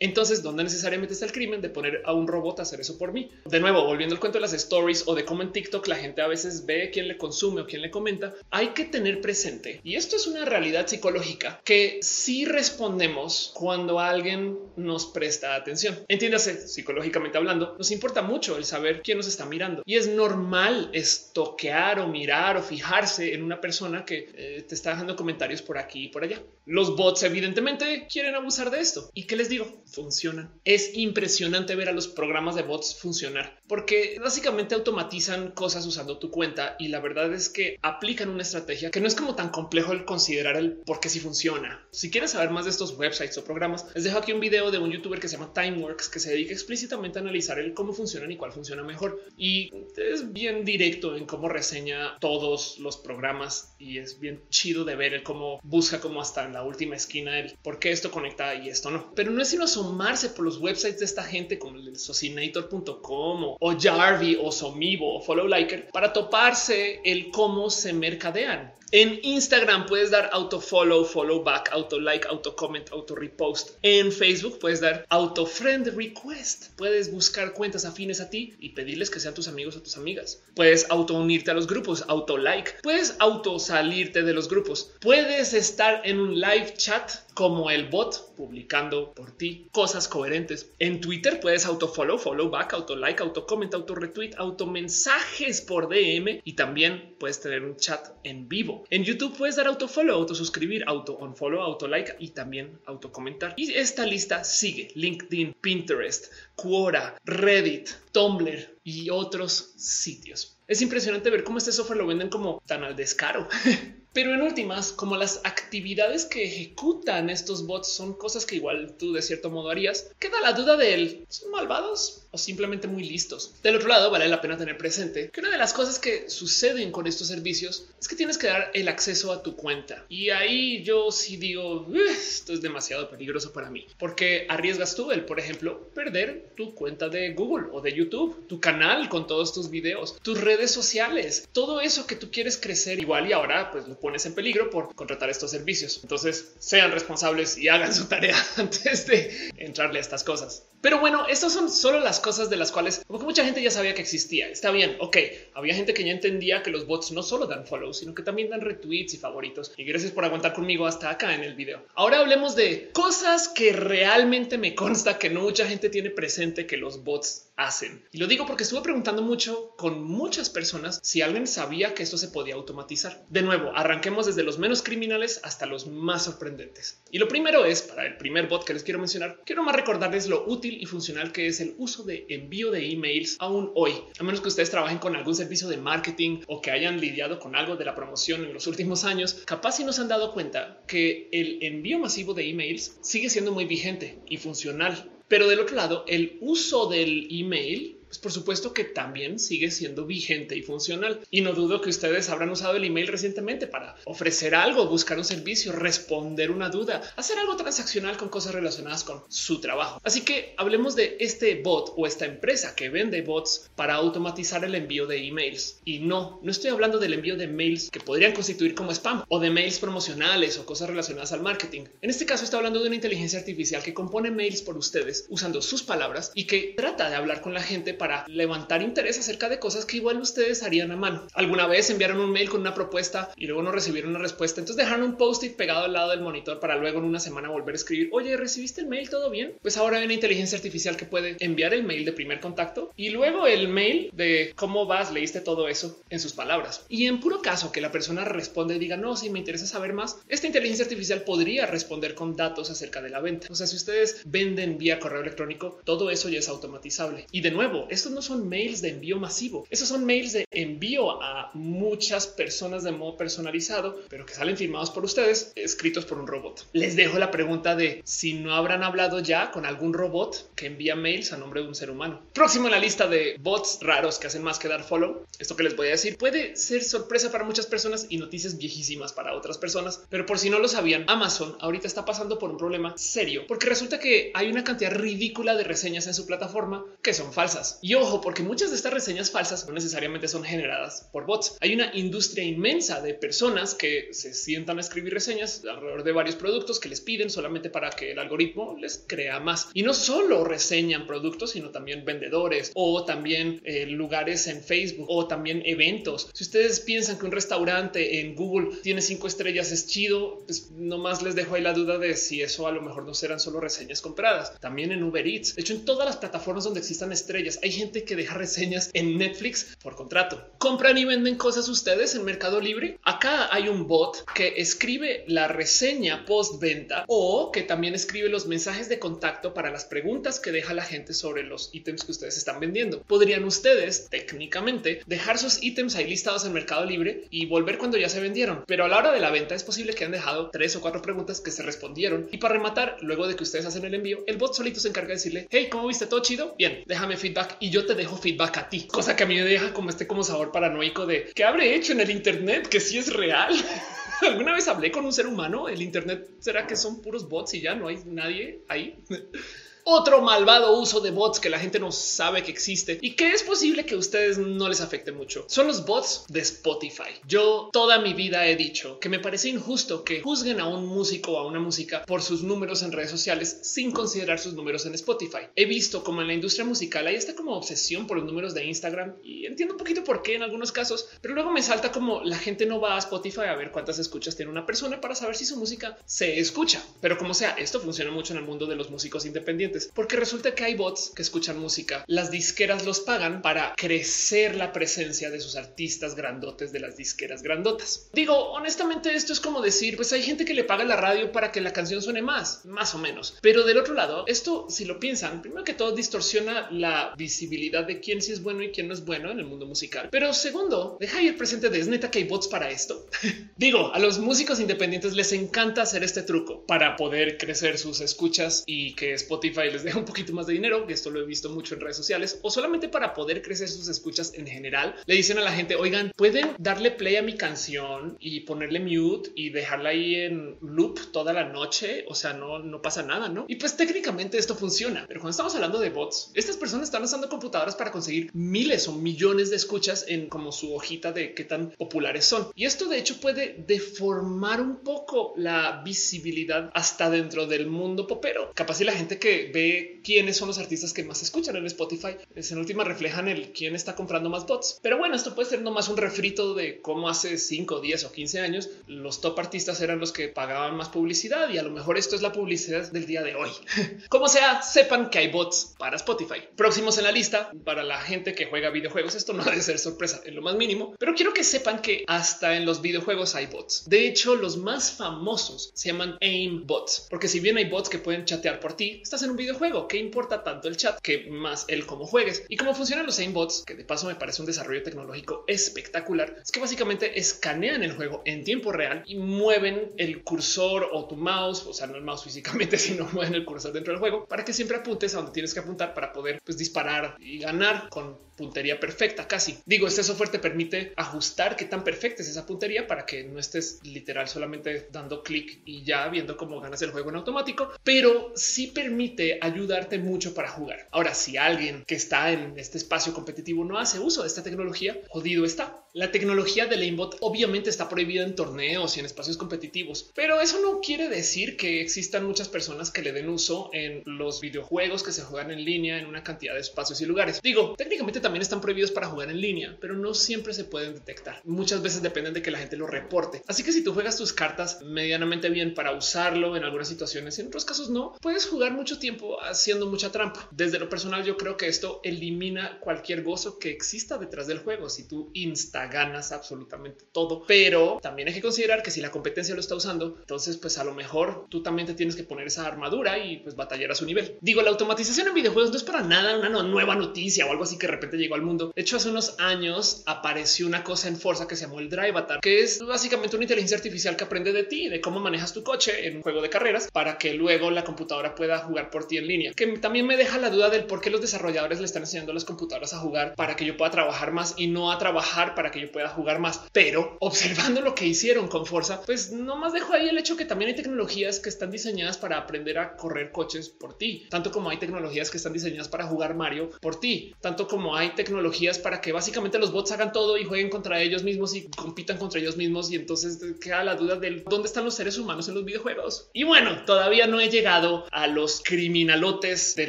Entonces, ¿dónde necesariamente está el crimen de poner a un robot a hacer eso por mí? De nuevo, volviendo al cuento de las stories o de cómo en TikTok la gente a veces ve quién le consume o quién le comenta, hay que tener presente, y esto es una realidad psicológica, que si respondemos cuando alguien nos presta atención. Entiéndase, psicológicamente hablando, nos importa mucho el saber quién nos está mirando y es normal estoquear o mirar o fijarse en una persona que eh, te está dejando comentarios por aquí y por allá. Los bots evidentemente quieren abusar de esto y qué les digo, funcionan. Es impresionante ver a los programas de bots funcionar porque básicamente automatizan cosas usando tu cuenta y la verdad es que aplican una estrategia que no es como tan complejo el considerar el por qué si funciona. Si quieres saber más de estos websites o programas, les dejo aquí un video de un youtuber que se llama Timeworks que se dedica explícitamente a analizar el cómo funcionan y cuál funciona mejor. Y es bien directo en cómo reseña todos los programas y es bien chido de ver el cómo busca como hasta en la última esquina el por qué esto conecta y esto no. No es sino asomarse por los websites de esta gente como el socinator.com o Jarvie o Somivo o Follow Liker para toparse el cómo se mercadean. En Instagram puedes dar auto follow, follow back, auto like, auto comment, auto repost. En Facebook puedes dar auto friend request. Puedes buscar cuentas afines a ti y pedirles que sean tus amigos o tus amigas. Puedes auto unirte a los grupos, auto like. Puedes auto salirte de los grupos. Puedes estar en un live chat como el bot publicando por ti cosas coherentes. En Twitter puedes auto follow, follow back, auto like, auto comment, auto retweet, auto mensajes por DM y también puedes tener un chat en vivo. En YouTube puedes dar auto follow, auto suscribir, auto unfollow, auto like y también auto comentar. Y esta lista sigue LinkedIn, Pinterest, Quora, Reddit, Tumblr y otros sitios. Es impresionante ver cómo este software lo venden como tan al descaro. (laughs) Pero en últimas, como las actividades que ejecutan estos bots son cosas que igual tú de cierto modo harías, queda la duda de él. ¿Son malvados o simplemente muy listos? Del otro lado, vale la pena tener presente que una de las cosas que suceden con estos servicios es que tienes que dar el acceso a tu cuenta. Y ahí yo sí digo, esto es demasiado peligroso para mí, porque arriesgas tú el, por ejemplo, perder tu cuenta de Google o de YouTube, tu canal con todos tus videos, tus redes sociales, todo eso que tú quieres crecer igual y ahora pues lo pones en peligro por contratar estos servicios. Entonces sean responsables y hagan su tarea (laughs) antes de entrarle a estas cosas. Pero bueno, estas son solo las cosas de las cuales porque mucha gente ya sabía que existía. Está bien. Ok, había gente que ya entendía que los bots no solo dan follow, sino que también dan retweets y favoritos. Y gracias por aguantar conmigo hasta acá en el video. Ahora hablemos de cosas que realmente me consta que no mucha gente tiene presente que los bots hacen. Y lo digo porque estuve preguntando mucho con muchas personas si alguien sabía que esto se podía automatizar. De nuevo, arranquemos desde los menos criminales hasta los más sorprendentes. Y lo primero es, para el primer bot que les quiero mencionar, quiero más recordarles lo útil y funcional que es el uso de envío de emails aún hoy. A menos que ustedes trabajen con algún servicio de marketing o que hayan lidiado con algo de la promoción en los últimos años, capaz si nos han dado cuenta que el envío masivo de emails sigue siendo muy vigente y funcional. Pero del otro lado, el uso del email por supuesto que también sigue siendo vigente y funcional. Y no dudo que ustedes habrán usado el email recientemente para ofrecer algo, buscar un servicio, responder una duda, hacer algo transaccional con cosas relacionadas con su trabajo. Así que hablemos de este bot o esta empresa que vende bots para automatizar el envío de emails. Y no, no estoy hablando del envío de mails que podrían constituir como spam o de mails promocionales o cosas relacionadas al marketing. En este caso estoy hablando de una inteligencia artificial que compone mails por ustedes usando sus palabras y que trata de hablar con la gente para para levantar interés acerca de cosas que igual ustedes harían a mano. Alguna vez enviaron un mail con una propuesta y luego no recibieron una respuesta. Entonces dejaron un post-it pegado al lado del monitor para luego en una semana volver a escribir, oye, ¿recibiste el mail? ¿Todo bien? Pues ahora hay una inteligencia artificial que puede enviar el mail de primer contacto y luego el mail de cómo vas, leíste todo eso en sus palabras. Y en puro caso que la persona responde y diga, no, si me interesa saber más, esta inteligencia artificial podría responder con datos acerca de la venta. O sea, si ustedes venden vía correo electrónico, todo eso ya es automatizable. Y de nuevo, estos no son mails de envío masivo, esos son mails de envío a muchas personas de modo personalizado, pero que salen firmados por ustedes, escritos por un robot. Les dejo la pregunta de si no habrán hablado ya con algún robot que envía mails a nombre de un ser humano. Próximo en la lista de bots raros que hacen más que dar follow. Esto que les voy a decir puede ser sorpresa para muchas personas y noticias viejísimas para otras personas, pero por si no lo sabían, Amazon ahorita está pasando por un problema serio porque resulta que hay una cantidad ridícula de reseñas en su plataforma que son falsas. Y ojo, porque muchas de estas reseñas falsas no necesariamente son generadas por bots. Hay una industria inmensa de personas que se sientan a escribir reseñas alrededor de varios productos que les piden solamente para que el algoritmo les crea más. Y no solo reseñan productos, sino también vendedores o también eh, lugares en Facebook o también eventos. Si ustedes piensan que un restaurante en Google tiene cinco estrellas es chido, pues nomás les dejo ahí la duda de si eso a lo mejor no serán solo reseñas compradas. También en Uber Eats. De hecho, en todas las plataformas donde existan estrellas, hay gente que deja reseñas en Netflix por contrato. Compran y venden cosas ustedes en Mercado Libre. Acá hay un bot que escribe la reseña post venta o que también escribe los mensajes de contacto para las preguntas que deja la gente sobre los ítems que ustedes están vendiendo. Podrían ustedes técnicamente dejar sus ítems ahí listados en Mercado Libre y volver cuando ya se vendieron. Pero a la hora de la venta es posible que han dejado tres o cuatro preguntas que se respondieron. Y para rematar, luego de que ustedes hacen el envío, el bot solito se encarga de decirle, hey, ¿cómo viste todo chido? Bien, déjame feedback y yo te dejo feedback a ti. Cosa que a mí me deja como este como sabor paranoico de qué habré hecho en el Internet que sí es real. (laughs) ¿Alguna vez hablé con un ser humano? ¿El Internet será que son puros bots y ya no hay nadie ahí? (laughs) otro malvado uso de bots que la gente no sabe que existe y que es posible que a ustedes no les afecte mucho. Son los bots de Spotify. Yo toda mi vida he dicho que me parece injusto que juzguen a un músico o a una música por sus números en redes sociales sin considerar sus números en Spotify. He visto como en la industria musical hay esta como obsesión por los números de Instagram y entiendo un poquito por qué en algunos casos, pero luego me salta como la gente no va a Spotify a ver cuántas escuchas tiene una persona para saber si su música se escucha. Pero como sea, esto funciona mucho en el mundo de los músicos independientes porque resulta que hay bots que escuchan música. Las disqueras los pagan para crecer la presencia de sus artistas grandotes de las disqueras grandotas. Digo, honestamente, esto es como decir, pues hay gente que le paga la radio para que la canción suene más, más o menos. Pero del otro lado, esto, si lo piensan, primero que todo distorsiona la visibilidad de quién sí es bueno y quién no es bueno en el mundo musical. Pero segundo, deja ir presente de es neta que hay bots para esto. (laughs) Digo, a los músicos independientes les encanta hacer este truco para poder crecer sus escuchas y que Spotify les deja un poquito más de dinero, que esto lo he visto mucho en redes sociales, o solamente para poder crecer sus escuchas en general, le dicen a la gente, oigan, pueden darle play a mi canción y ponerle mute y dejarla ahí en loop toda la noche, o sea, no, no pasa nada, ¿no? Y pues técnicamente esto funciona, pero cuando estamos hablando de bots, estas personas están usando computadoras para conseguir miles o millones de escuchas en como su hojita de qué tan populares son. Y esto de hecho puede deformar un poco la visibilidad hasta dentro del mundo popero. Capaz si la gente que ve quiénes son los artistas que más escuchan en Spotify. Es en última reflejan el quién está comprando más bots. Pero bueno, esto puede ser nomás un refrito de cómo hace 5, 10 o 15 años los top artistas eran los que pagaban más publicidad y a lo mejor esto es la publicidad del día de hoy. (laughs) Como sea, sepan que hay bots para Spotify. Próximos en la lista para la gente que juega videojuegos. Esto no (laughs) debe ser sorpresa en lo más mínimo, pero quiero que sepan que hasta en los videojuegos hay bots. De hecho, los más famosos se llaman aim bots, porque si bien hay bots que pueden chatear por ti, estás en un videojuego. ¿Qué importa tanto el chat que más el cómo juegues? Y cómo funcionan los aimbots, que de paso me parece un desarrollo tecnológico espectacular, es que básicamente escanean el juego en tiempo real y mueven el cursor o tu mouse, o sea, no el mouse físicamente, (laughs) sino mueven el cursor dentro del juego para que siempre apuntes a donde tienes que apuntar para poder pues, disparar y ganar con puntería perfecta casi. Digo, este software te permite ajustar qué tan perfecta es esa puntería para que no estés literal solamente dando clic y ya viendo cómo ganas el juego en automático, pero sí permite ayudarte mucho para jugar. Ahora, si alguien que está en este espacio competitivo no hace uso de esta tecnología, jodido está. La tecnología del aimbot obviamente está prohibida en torneos y en espacios competitivos, pero eso no quiere decir que existan muchas personas que le den uso en los videojuegos que se juegan en línea en una cantidad de espacios y lugares. Digo, técnicamente también están prohibidos para jugar en línea, pero no siempre se pueden detectar. Muchas veces dependen de que la gente lo reporte. Así que si tú juegas tus cartas medianamente bien para usarlo en algunas situaciones, en otros casos no, puedes jugar mucho tiempo haciendo mucha trampa. Desde lo personal, yo creo que esto elimina cualquier gozo que exista detrás del juego. Si tú insta ganas absolutamente todo, pero también hay que considerar que si la competencia lo está usando, entonces pues a lo mejor tú también te tienes que poner esa armadura y pues batallar a su nivel. Digo, la automatización en videojuegos no es para nada una nueva noticia o algo así que de repente llegó al mundo. De hecho, hace unos años apareció una cosa en Forza que se llamó el Drive Atar, que es básicamente una inteligencia artificial que aprende de ti, de cómo manejas tu coche en un juego de carreras para que luego la computadora pueda jugar por ti en línea. Que también me deja la duda del por qué los desarrolladores le están enseñando a las computadoras a jugar para que yo pueda trabajar más y no a trabajar para que yo pueda jugar más. Pero (laughs) observando lo que hicieron con Forza, pues no más dejo ahí el hecho que también hay tecnologías que están diseñadas para aprender a correr coches por ti, tanto como hay tecnologías que están diseñadas para jugar Mario por ti, tanto como hay tecnologías para que básicamente los bots hagan todo y jueguen contra ellos mismos y compitan contra ellos mismos. Y entonces queda la duda de dónde están los seres humanos en los videojuegos. Y bueno, todavía no he llegado a los criminalotes de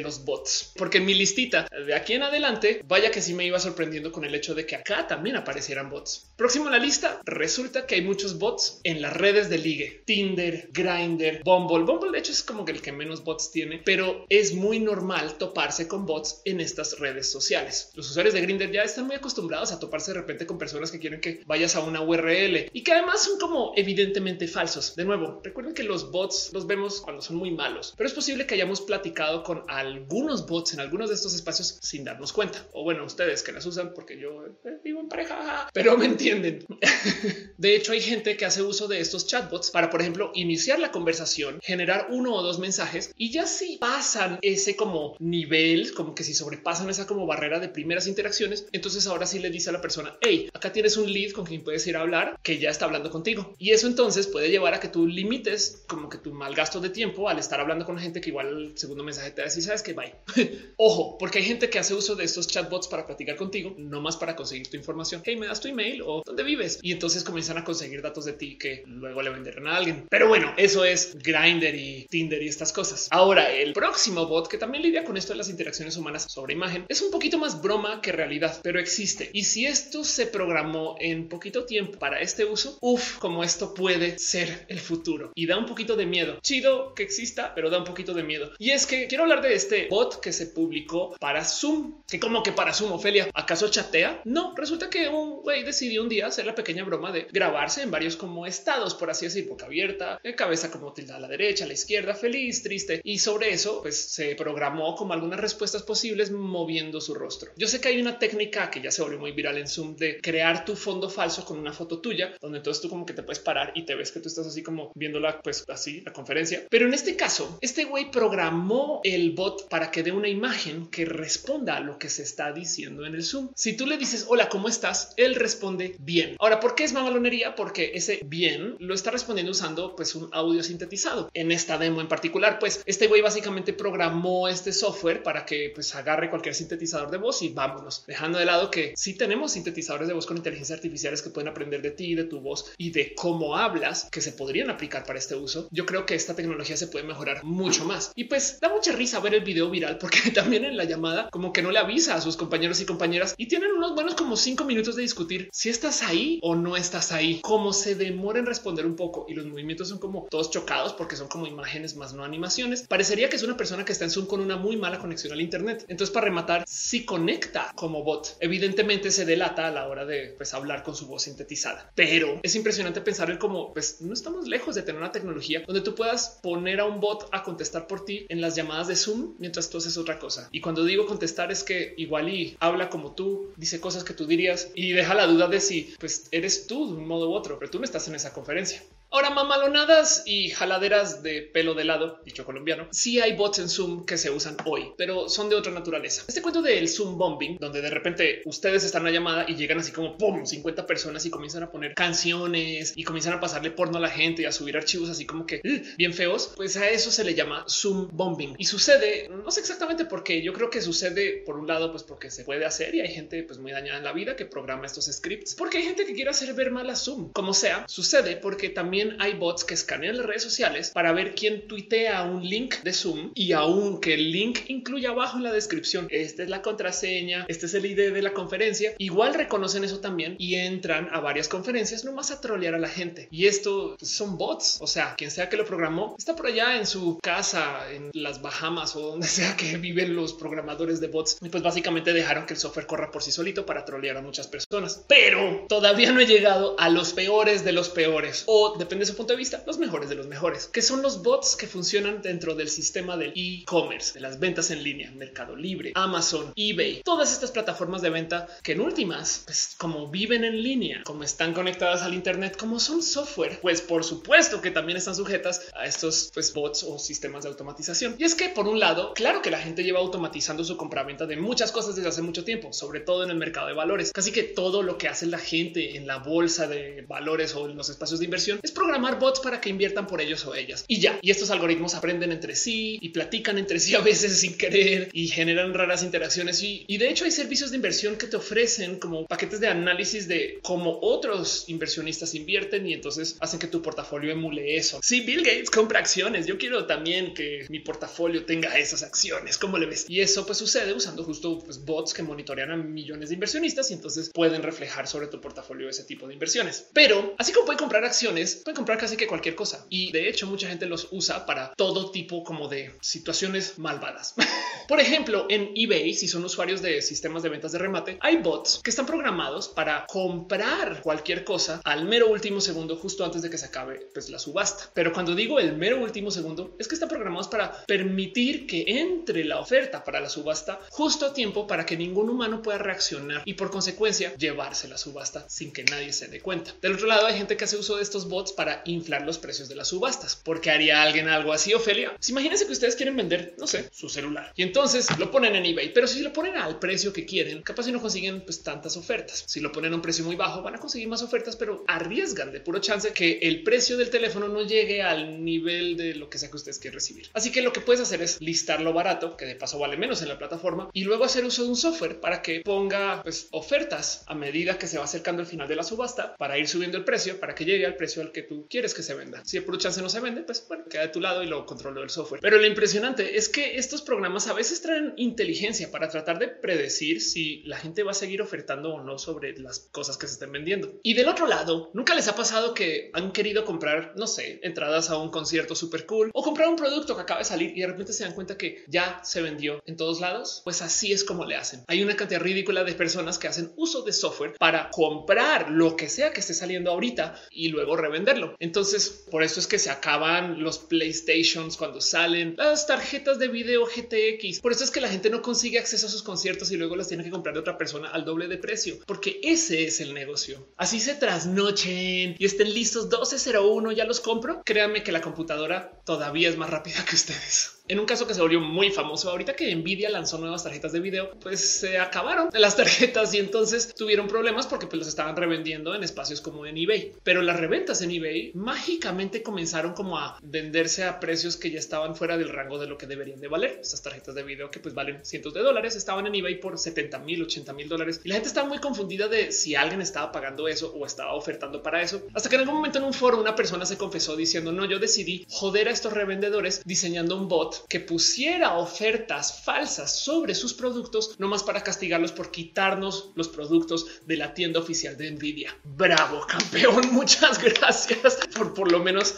los bots, porque en mi listita de aquí en adelante, vaya que sí me iba sorprendiendo con el hecho de que acá también aparecieran bots. Próximo a la lista, resulta que hay muchos bots en las redes de ligue, Tinder, Grinder, Bumble. Bumble de hecho es como que el que menos bots tiene, pero es muy normal toparse con bots en estas redes sociales. Usuarios de Grinder ya están muy acostumbrados a toparse de repente con personas que quieren que vayas a una URL y que además son como evidentemente falsos. De nuevo, recuerden que los bots los vemos cuando son muy malos, pero es posible que hayamos platicado con algunos bots en algunos de estos espacios sin darnos cuenta. O bueno, ustedes que las usan porque yo eh, vivo en pareja, pero me entienden. (laughs) de hecho, hay gente que hace uso de estos chatbots para, por ejemplo, iniciar la conversación, generar uno o dos mensajes y ya si pasan ese como nivel, como que si sobrepasan esa como barrera de primeras interacciones, entonces ahora sí le dice a la persona, hey, acá tienes un lead con quien puedes ir a hablar que ya está hablando contigo. Y eso entonces puede llevar a que tú limites como que tu mal gasto de tiempo al estar hablando con gente que igual el segundo mensaje te decir, sabes que bye. (laughs) Ojo, porque hay gente que hace uso de estos chatbots para platicar contigo, no más para conseguir tu información. Hey, me das tu email o dónde vives y entonces comienzan a conseguir datos de ti que luego le venderán a alguien. Pero bueno, eso es Grinder y Tinder y estas cosas. Ahora, el próximo bot que también lidia con esto de las interacciones humanas sobre imagen es un poquito más broma que realidad, pero existe. Y si esto se programó en poquito tiempo para este uso, uff, como esto puede ser el futuro y da un poquito de miedo. Chido que exista, pero da un poquito de miedo. Y es que quiero hablar de este bot que se publicó para Zoom, que como que para Zoom, Ofelia, ¿acaso chatea? No, resulta que un güey decidió un día hacer la pequeña broma de grabarse en varios como estados, por así decir, boca abierta, cabeza como tilda a la derecha, a la izquierda, feliz, triste. Y sobre eso, pues se programó como algunas respuestas posibles moviendo su rostro. Yo sé que hay una técnica que ya se volvió muy viral en Zoom de crear tu fondo falso con una foto tuya, donde entonces tú como que te puedes parar y te ves que tú estás así como viéndola, pues así la conferencia. Pero en este caso, este güey programó el bot para que dé una imagen que responda a lo que se está diciendo en el Zoom. Si tú le dices hola, ¿cómo estás? Él responde bien. Ahora, ¿por qué es mamalonería? Porque ese bien lo está respondiendo usando pues un audio sintetizado. En esta demo en particular, pues este güey básicamente programó este software para que pues agarre cualquier sintetizador de voz y vámonos, dejando de lado que si tenemos sintetizadores de voz con inteligencia artificiales que pueden aprender de ti, de tu voz y de cómo hablas, que se podrían aplicar para este uso. Yo creo que esta tecnología se puede mejorar mucho más. Y pues da mucha risa ver el video viral porque (laughs) también en la llamada como que no le avisa a sus compañeros y compañeras y tienen unos buenos como cinco minutos de discutir si estás ahí o no estás ahí, cómo se demora en responder un poco y los movimientos son como todos chocados porque son como imágenes más no animaciones. Parecería que es una persona que está en Zoom con una muy mala conexión al Internet. Entonces, para rematar, si conecta como bot, evidentemente se delata a la hora de pues, hablar con su voz sintetizada. Pero es impresionante pensar en cómo pues no estamos lejos de tener una tecnología donde tú puedas poner a un bot a contestar por ti en las llamadas de Zoom mientras tú haces otra cosa. Y cuando digo contestar es que igual y habla como tú, dice cosas que tú dirías y deja la duda de si pues eres tú de un modo u otro, pero tú no estás en esa conferencia. Ahora, mamalonadas y jaladeras de pelo de lado, dicho colombiano, sí hay bots en Zoom que se usan hoy, pero son de otra naturaleza. Este cuento del Zoom bombing, donde de repente ustedes están en una llamada y llegan así como pum, 50 personas y comienzan a poner canciones y comienzan a pasarle porno a la gente y a subir archivos así como que uh, bien feos, pues a eso se le llama Zoom bombing. Y sucede, no sé exactamente por qué, yo creo que sucede por un lado, pues porque se puede hacer y hay gente pues muy dañada en la vida que programa estos scripts, porque hay gente que quiere hacer ver mal a Zoom. Como sea, sucede porque también hay bots que escanean las redes sociales para ver quién tuitea un link de Zoom y aunque el link incluya abajo en la descripción, esta es la contraseña, este es el ID de la conferencia, igual reconocen eso también y entran a varias conferencias nomás a trolear a la gente. Y esto pues, son bots, o sea, quien sea que lo programó está por allá en su casa, en las Bahamas o donde (laughs) sea que viven los programadores de bots. Y pues básicamente dejaron que el software corra por sí solito para trolear a muchas personas. Pero todavía no he llegado a los peores de los peores o de depende de su punto de vista, los mejores de los mejores, que son los bots que funcionan dentro del sistema del e-commerce, de las ventas en línea, Mercado Libre, Amazon, eBay, todas estas plataformas de venta que en últimas, pues como viven en línea, como están conectadas al Internet, como son software, pues por supuesto que también están sujetas a estos pues, bots o sistemas de automatización. Y es que por un lado, claro que la gente lleva automatizando su compraventa de muchas cosas desde hace mucho tiempo, sobre todo en el mercado de valores. Casi que todo lo que hace la gente en la bolsa de valores o en los espacios de inversión es programar bots para que inviertan por ellos o ellas. Y ya, y estos algoritmos aprenden entre sí y platican entre sí a veces sin querer y generan raras interacciones. Y, de hecho hay servicios de inversión que te ofrecen como paquetes de análisis de cómo otros inversionistas invierten y entonces hacen que tu portafolio emule eso. Si Bill Gates compra acciones, yo quiero también que mi portafolio tenga esas acciones. ¿Cómo le ves? Y eso pues sucede usando justo pues, bots que monitorean a millones de inversionistas y entonces pueden reflejar sobre tu portafolio ese tipo de inversiones. Pero así como pueden comprar acciones, pueden comprar casi que cualquier cosa. Y de hecho, mucha gente los usa para todo tipo como de situaciones malvadas. (laughs) Por ejemplo, en eBay, si son usuarios de sistemas de ventas de remate, hay bots que están programados para comprar cualquier cosa al mero último segundo, justo antes de que se acabe pues, la subasta. Pero cuando digo el mero último segundo, es que están programados para permitir que entre la oferta para la subasta justo a tiempo para que ningún humano pueda reaccionar y por consecuencia llevarse la subasta sin que nadie se dé cuenta. Del otro lado, hay gente que hace uso de estos bots para inflar los precios de las subastas. porque haría alguien algo así, Ofelia? Si imagínense que ustedes quieren vender, no sé, su celular y entonces lo ponen en eBay, pero si lo ponen al precio que quieren, capaz si no consiguen pues, tantas ofertas. Si lo ponen a un precio muy bajo, van a conseguir más ofertas, pero arriesgan de puro chance que el precio del teléfono no llegue al nivel de lo que sea que ustedes quieren recibir. Así que lo que puedes hacer es listarlo barato, que de paso vale menos en la plataforma, y luego hacer uso de un software para que ponga pues, ofertas a medida que se va acercando el final de la subasta para ir subiendo el precio para que llegue al precio al que tú quieres que se venda. Si por chance no se vende, pues bueno, queda de tu lado y lo controlo el software. Pero lo impresionante es que estos programas a veces traen inteligencia para tratar de predecir si la gente va a seguir ofertando o no sobre las cosas que se estén vendiendo. Y del otro lado, nunca les ha pasado que han querido comprar, no sé, entradas a un concierto súper cool o comprar un producto que acaba de salir y de repente se dan cuenta que ya se vendió en todos lados. Pues así es como le hacen. Hay una cantidad ridícula de personas que hacen uso de software para comprar lo que sea que esté saliendo ahorita y luego revenderlo. Entonces, por eso es que se acaban los PlayStations cuando salen las tarjetas de video GTX. Por eso es que la gente no consigue acceso a sus conciertos y luego las tiene que comprar de otra persona al doble de precio, porque ese es el negocio. Así se trasnochen y estén listos 1201. Ya los compro. Créanme que la computadora todavía es más rápida que ustedes en un caso que se volvió muy famoso ahorita que Nvidia lanzó nuevas tarjetas de video, pues se acabaron las (laughs) tarjetas y entonces tuvieron problemas porque pues los estaban revendiendo en espacios como en eBay. Pero las reventas en eBay mágicamente comenzaron como a venderse a precios que ya estaban fuera del rango de lo que deberían de valer. Estas tarjetas de video que pues valen cientos de dólares estaban en eBay por 70 mil, 80 mil dólares y la gente estaba muy confundida de si alguien estaba pagando eso o estaba ofertando para eso. Hasta que en algún momento en un foro una persona se confesó diciendo no, yo decidí joder a estos revendedores diseñando un bot que pusiera ofertas falsas sobre sus productos, no más para castigarlos por quitarnos los productos de la tienda oficial de Nvidia. Bravo, campeón. (laughs) Muchas gracias por por lo menos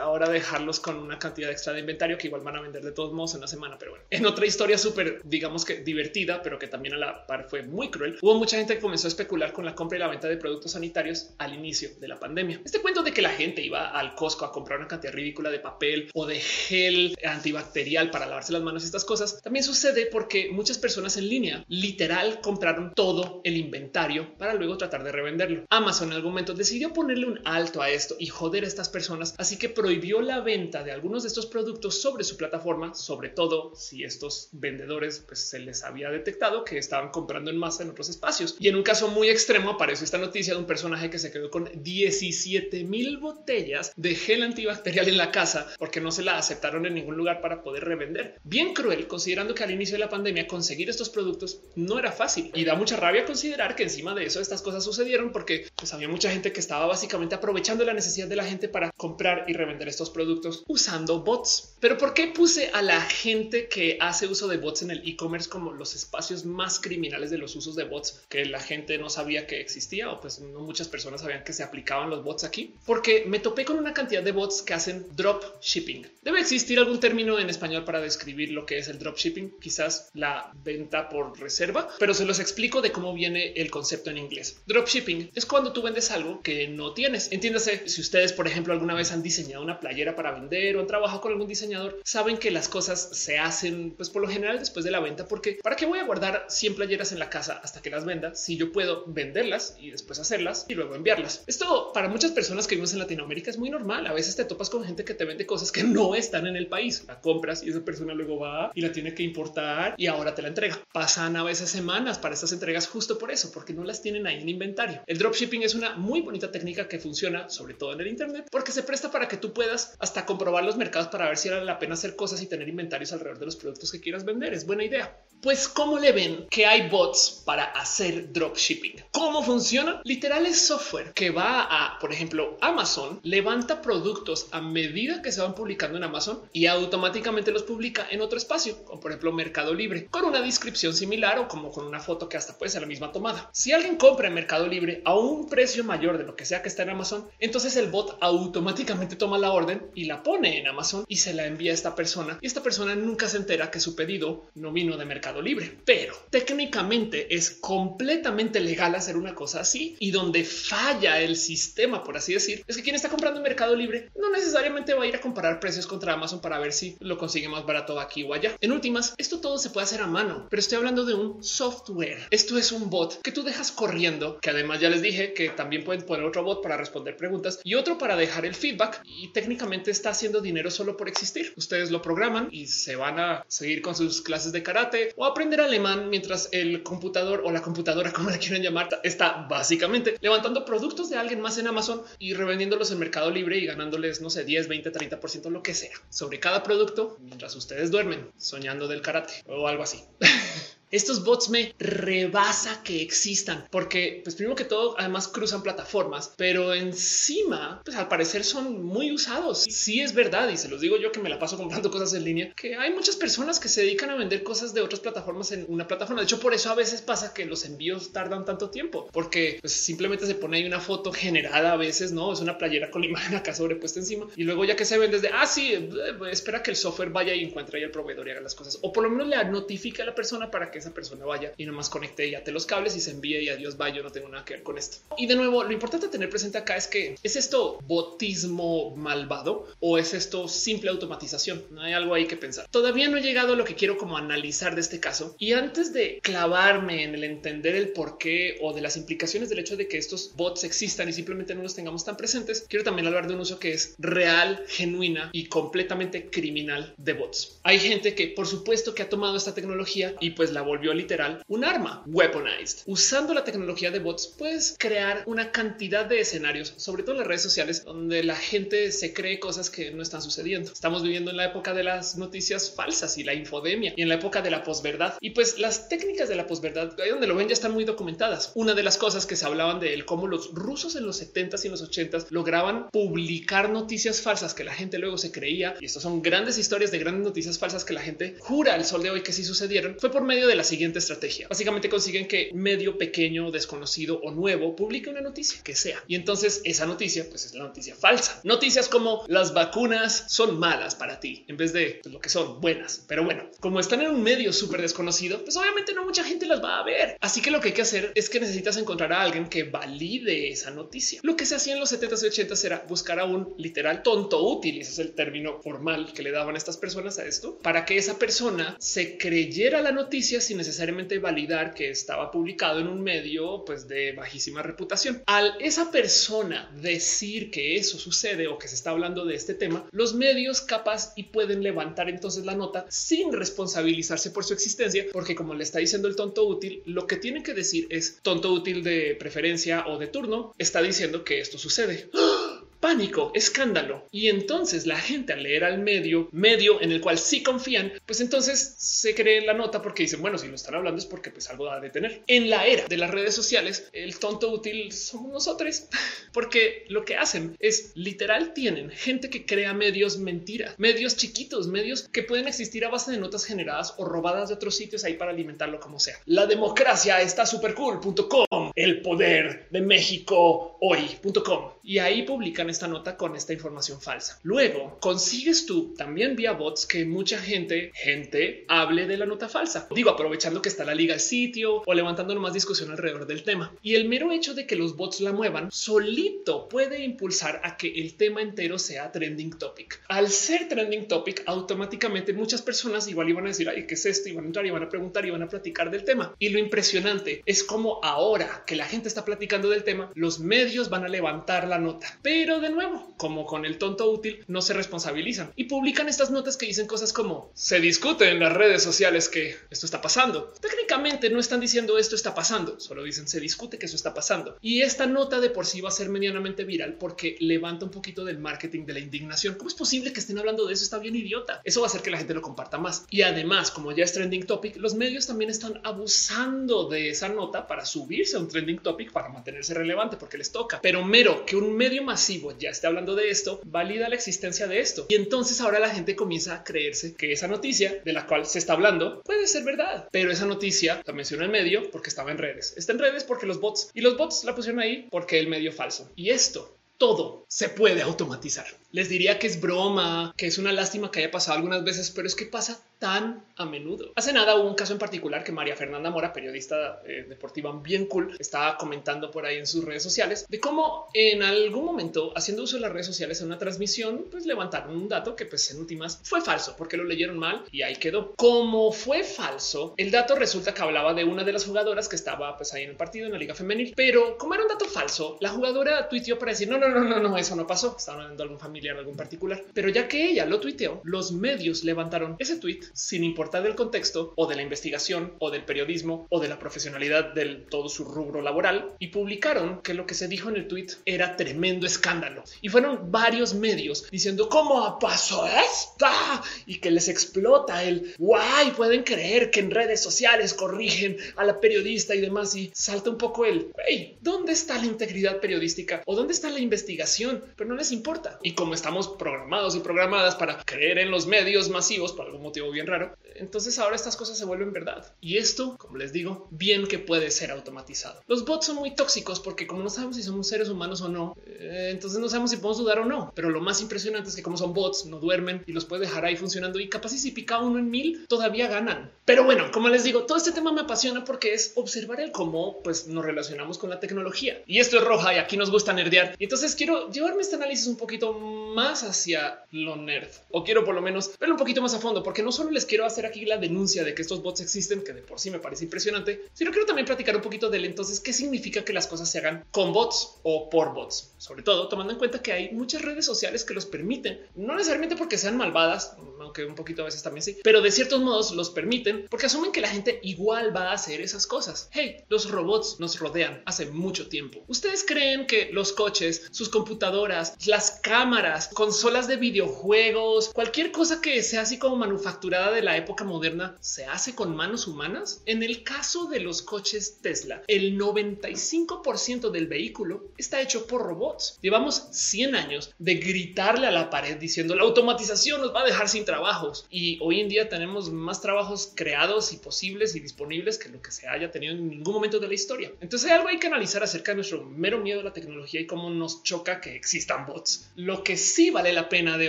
ahora dejarlos con una cantidad extra de inventario que igual van a vender de todos modos en una semana. Pero bueno, en otra historia súper, digamos que divertida, pero que también a la par fue muy cruel, hubo mucha gente que comenzó a especular con la compra y la venta de productos sanitarios al inicio de la pandemia. Este cuento de que la gente iba al Costco a comprar una cantidad ridícula de papel o de gel antibacterial para lavarse las manos y estas cosas también sucede porque muchas personas en línea literal compraron todo el inventario para luego tratar de revenderlo. Amazon en algún momento decidió ponerle un alto a esto y joder a estas personas, así que prohibió la venta de algunos de estos productos sobre su plataforma, sobre todo si estos vendedores pues, se les había detectado que estaban comprando en masa en otros espacios. Y en un caso muy extremo apareció esta noticia de un personaje que se quedó con 17 mil botellas de gel antibacterial en la casa porque no se la aceptaron en ningún lugar para poder revender. Bien cruel, considerando que al inicio de la pandemia conseguir estos productos no era fácil y da mucha rabia considerar que encima de eso estas cosas sucedieron porque pues, había mucha gente que estaba básicamente aprovechando la necesidad de la gente para comprar y revender estos productos usando bots. Pero ¿por qué puse a la gente que hace uso de bots en el e-commerce como los espacios más criminales de los usos de bots que la gente no sabía que existía o pues no muchas personas sabían que se aplicaban los bots aquí? Porque me topé con una cantidad de bots que hacen drop shipping. Debe existir algún término en español para describir lo que es el drop shipping, quizás la venta por reserva, pero se los explico de cómo viene el concepto en inglés. Drop shipping es cuando tú vendes algo que no tienes. Entiéndase, si ustedes, por ejemplo, alguna vez han diseñado una playera para vender o han trabajado con algún diseñador, saben que las cosas se hacen, pues por lo general después de la venta, porque para qué voy a guardar 100 playeras en la casa hasta que las venda si yo puedo venderlas y después hacerlas y luego enviarlas. Esto para muchas personas que vivimos en Latinoamérica es muy normal. A veces te topas con gente que te vende cosas que no están en el país. La compras y esa persona luego va y la tiene que importar y ahora te la entrega. Pasan a veces semanas para estas entregas justo por eso, porque no las tienen ahí en inventario. El dropshipping es una muy bonita técnica que funciona sobre todo en el Internet porque se presta para que tú puedas hasta comprobar los mercados para ver si vale la pena hacer cosas y tener inventarios alrededor de los productos que quieras vender. Es buena idea. Pues cómo le ven que hay bots para hacer dropshipping. ¿Cómo funciona? Literal es software que va a, por ejemplo, Amazon levanta productos a medida que se van publicando en Amazon y automáticamente los publica en otro espacio, como por ejemplo Mercado Libre, con una descripción similar o como con una foto que hasta puede ser la misma tomada. Si alguien compra en Mercado Libre a un precio mayor de lo que sea que está en Amazon, entonces el bot automáticamente toma la orden y la pone en Amazon y se la envía a esta persona y esta persona nunca se entera que su pedido no vino de Mercado Libre, pero técnicamente es completamente legal hacer una cosa así y donde falla el sistema, por así decir, es que quien está comprando en Mercado Libre no necesariamente va a ir a comparar precios contra Amazon para ver si lo consigue más barato aquí o allá. En últimas, esto todo se puede hacer a mano, pero estoy hablando de un software. Esto es un bot que tú dejas corriendo, que además ya les dije que también pueden poner otro bot para responder preguntas y otro para dejar el feedback técnicamente está haciendo dinero solo por existir. Ustedes lo programan y se van a seguir con sus clases de karate o aprender alemán mientras el computador o la computadora, (laughs) como la quieran llamar, está básicamente levantando productos de alguien más en Amazon y revendiéndolos en Mercado Libre y ganándoles, no sé, 10, 20, 30 por ciento, lo que sea sobre cada producto mientras ustedes duermen soñando del karate o algo así. (laughs) Estos bots me rebasa que existan porque, pues primero que todo, además cruzan plataformas, pero encima, pues al parecer son muy usados. Sí es verdad y se los digo yo que me la paso (laughs) comprando cosas en línea, que hay muchas personas que se dedican a vender cosas de otras plataformas en una plataforma. De hecho, por eso a veces pasa que los envíos tardan tanto tiempo, porque pues, simplemente se pone ahí una foto generada a veces, no es una playera con la imagen acá sobrepuesta encima y luego ya que se vende desde ah, sí, eh, espera que el software vaya y encuentre ahí el proveedor y haga las cosas, o por lo menos le notifica a la persona para que esa persona vaya y nomás conecte y ate los cables y se envíe y adiós, va, yo no tengo nada que ver con esto. Y de nuevo, lo importante tener presente acá es que es esto botismo malvado o es esto simple automatización. No hay algo ahí que pensar. Todavía no he llegado a lo que quiero como analizar de este caso y antes de clavarme en el entender el por qué o de las implicaciones del hecho de que estos bots existan y simplemente no los tengamos tan presentes, quiero también hablar de un uso que es real, genuina y completamente criminal de bots. Hay gente que por supuesto que ha tomado esta tecnología y pues la volvió literal un arma weaponized. Usando la tecnología de bots puedes crear una cantidad de escenarios, sobre todo en las redes sociales, donde la gente se cree cosas que no están sucediendo. Estamos viviendo en la época de las noticias falsas y la infodemia y en la época de la posverdad. Y pues las técnicas de la posverdad, donde lo ven, ya están muy documentadas. Una de las cosas que se hablaban de él, cómo los rusos en los 70s y en los 80s lograban publicar noticias falsas que la gente luego se creía. Y estas son grandes historias de grandes noticias falsas que la gente jura al sol de hoy que sí sucedieron. Fue por medio de la siguiente estrategia. Básicamente consiguen que medio pequeño, desconocido o nuevo publique una noticia que sea. Y entonces esa noticia pues es la noticia falsa. Noticias como las vacunas son malas para ti en vez de pues, lo que son buenas. Pero bueno, como están en un medio súper desconocido, pues obviamente no mucha gente las va a ver. Así que lo que hay que hacer es que necesitas encontrar a alguien que valide esa noticia. Lo que se hacía en los 70s y 80s era buscar a un literal tonto útil, ese es el término formal que le daban a estas personas a esto, para que esa persona se creyera la noticia sin necesariamente validar que estaba publicado en un medio pues de bajísima reputación. Al esa persona decir que eso sucede o que se está hablando de este tema, los medios capaz y pueden levantar entonces la nota sin responsabilizarse por su existencia, porque como le está diciendo el tonto útil, lo que tiene que decir es tonto útil de preferencia o de turno, está diciendo que esto sucede. ¡Ah! Pánico, escándalo. Y entonces la gente al leer al medio, medio en el cual sí confían, pues entonces se cree la nota porque dicen, bueno, si lo están hablando es porque pues algo da de tener. En la era de las redes sociales, el tonto útil somos nosotros, (laughs) porque lo que hacen es literal tienen gente que crea medios mentira, medios chiquitos, medios que pueden existir a base de notas generadas o robadas de otros sitios ahí para alimentarlo como sea. La democracia está súper cool.com, el poder de México hoy.com y ahí publican esta nota con esta información falsa. Luego consigues tú también vía bots que mucha gente, gente hable de la nota falsa. Digo, aprovechando que está la liga al sitio o levantando más discusión alrededor del tema. Y el mero hecho de que los bots la muevan solito puede impulsar a que el tema entero sea trending topic. Al ser trending topic, automáticamente muchas personas igual iban a decir, ay, ¿qué es esto? Y van a entrar y van a preguntar y van a platicar del tema. Y lo impresionante es como ahora que la gente está platicando del tema, los medios van a levantar la nota. Pero de nuevo, como con el tonto útil, no se responsabilizan y publican estas notas que dicen cosas como se discute en las redes sociales que esto está pasando. Técnicamente no están diciendo esto está pasando, solo dicen se discute que eso está pasando. Y esta nota de por sí va a ser medianamente viral porque levanta un poquito del marketing de la indignación. ¿Cómo es posible que estén hablando de eso? Está bien idiota. Eso va a hacer que la gente lo comparta más. Y además, como ya es trending topic, los medios también están abusando de esa nota para subirse a un trending topic para mantenerse relevante porque les toca. Pero mero que un medio masivo ya esté hablando de esto, valida la existencia de esto. Y entonces ahora la gente comienza a creerse que esa noticia de la cual se está hablando puede ser verdad, pero esa noticia la menciona en medio porque estaba en redes. Está en redes porque los bots y los bots la pusieron ahí porque el medio falso. Y esto todo se puede automatizar. Les diría que es broma, que es una lástima que haya pasado algunas veces, pero es que pasa tan a menudo. Hace nada hubo un caso en particular que María Fernanda Mora, periodista eh, deportiva bien cool, estaba comentando por ahí en sus redes sociales de cómo en algún momento haciendo uso de las redes sociales en una transmisión, pues levantaron un dato que pues en últimas fue falso porque lo leyeron mal y ahí quedó. Como fue falso, el dato resulta que hablaba de una de las jugadoras que estaba pues ahí en el partido en la liga femenil, pero como era un dato falso, la jugadora tuiteó para decir no, no, no, no, no, eso no pasó. Estaban hablando algún familiar algún particular, pero ya que ella lo tuiteó, los medios levantaron ese tweet sin importar del contexto o de la investigación o del periodismo o de la profesionalidad del todo su rubro laboral y publicaron que lo que se dijo en el tweet era tremendo escándalo y fueron varios medios diciendo cómo pasó esta y que les explota el guay. Pueden creer que en redes sociales corrigen a la periodista y demás y salta un poco el hey, ¿dónde está la integridad periodística o dónde está la investigación? Pero no les importa. Y como estamos programados y programadas para creer en los medios masivos por algún motivo bien raro, entonces ahora estas cosas se vuelven verdad. Y esto, como les digo, bien que puede ser automatizado. Los bots son muy tóxicos porque como no sabemos si somos seres humanos o no, eh, entonces no sabemos si podemos dudar o no. Pero lo más impresionante es que como son bots, no duermen y los puede dejar ahí funcionando y capaz si pica uno en mil, todavía ganan. Pero bueno, como les digo, todo este tema me apasiona porque es observar el cómo pues nos relacionamos con la tecnología. Y esto es roja y aquí nos gusta nerdear. Y entonces quiero llevarme este análisis un poquito más hacia lo nerd o quiero por lo menos verlo un poquito más a fondo porque no solo les quiero hacer aquí la denuncia de que estos bots existen, que de por sí me parece impresionante, sino quiero también platicar un poquito del entonces qué significa que las cosas se hagan con bots o por bots, sobre todo tomando en cuenta que hay muchas redes sociales que los permiten, no necesariamente porque sean malvadas, aunque un poquito a veces también sí, pero de ciertos modos los permiten porque asumen que la gente igual va a hacer esas cosas. Hey, los robots nos rodean hace mucho tiempo. ¿Ustedes creen que los coches, sus computadoras, las cámaras, consolas de videojuegos, cualquier cosa que sea así como manufacturada de la época moderna se hace con manos humanas? En el caso de los coches Tesla, el 95% del vehículo está hecho por robots. Llevamos 100 años de gritarle a la pared diciendo la automatización nos va a dejar sin trabajo trabajos y hoy en día tenemos más trabajos creados y posibles y disponibles que lo que se haya tenido en ningún momento de la historia. Entonces hay algo hay que analizar acerca de nuestro mero miedo a la tecnología y cómo nos choca que existan bots. Lo que sí vale la pena de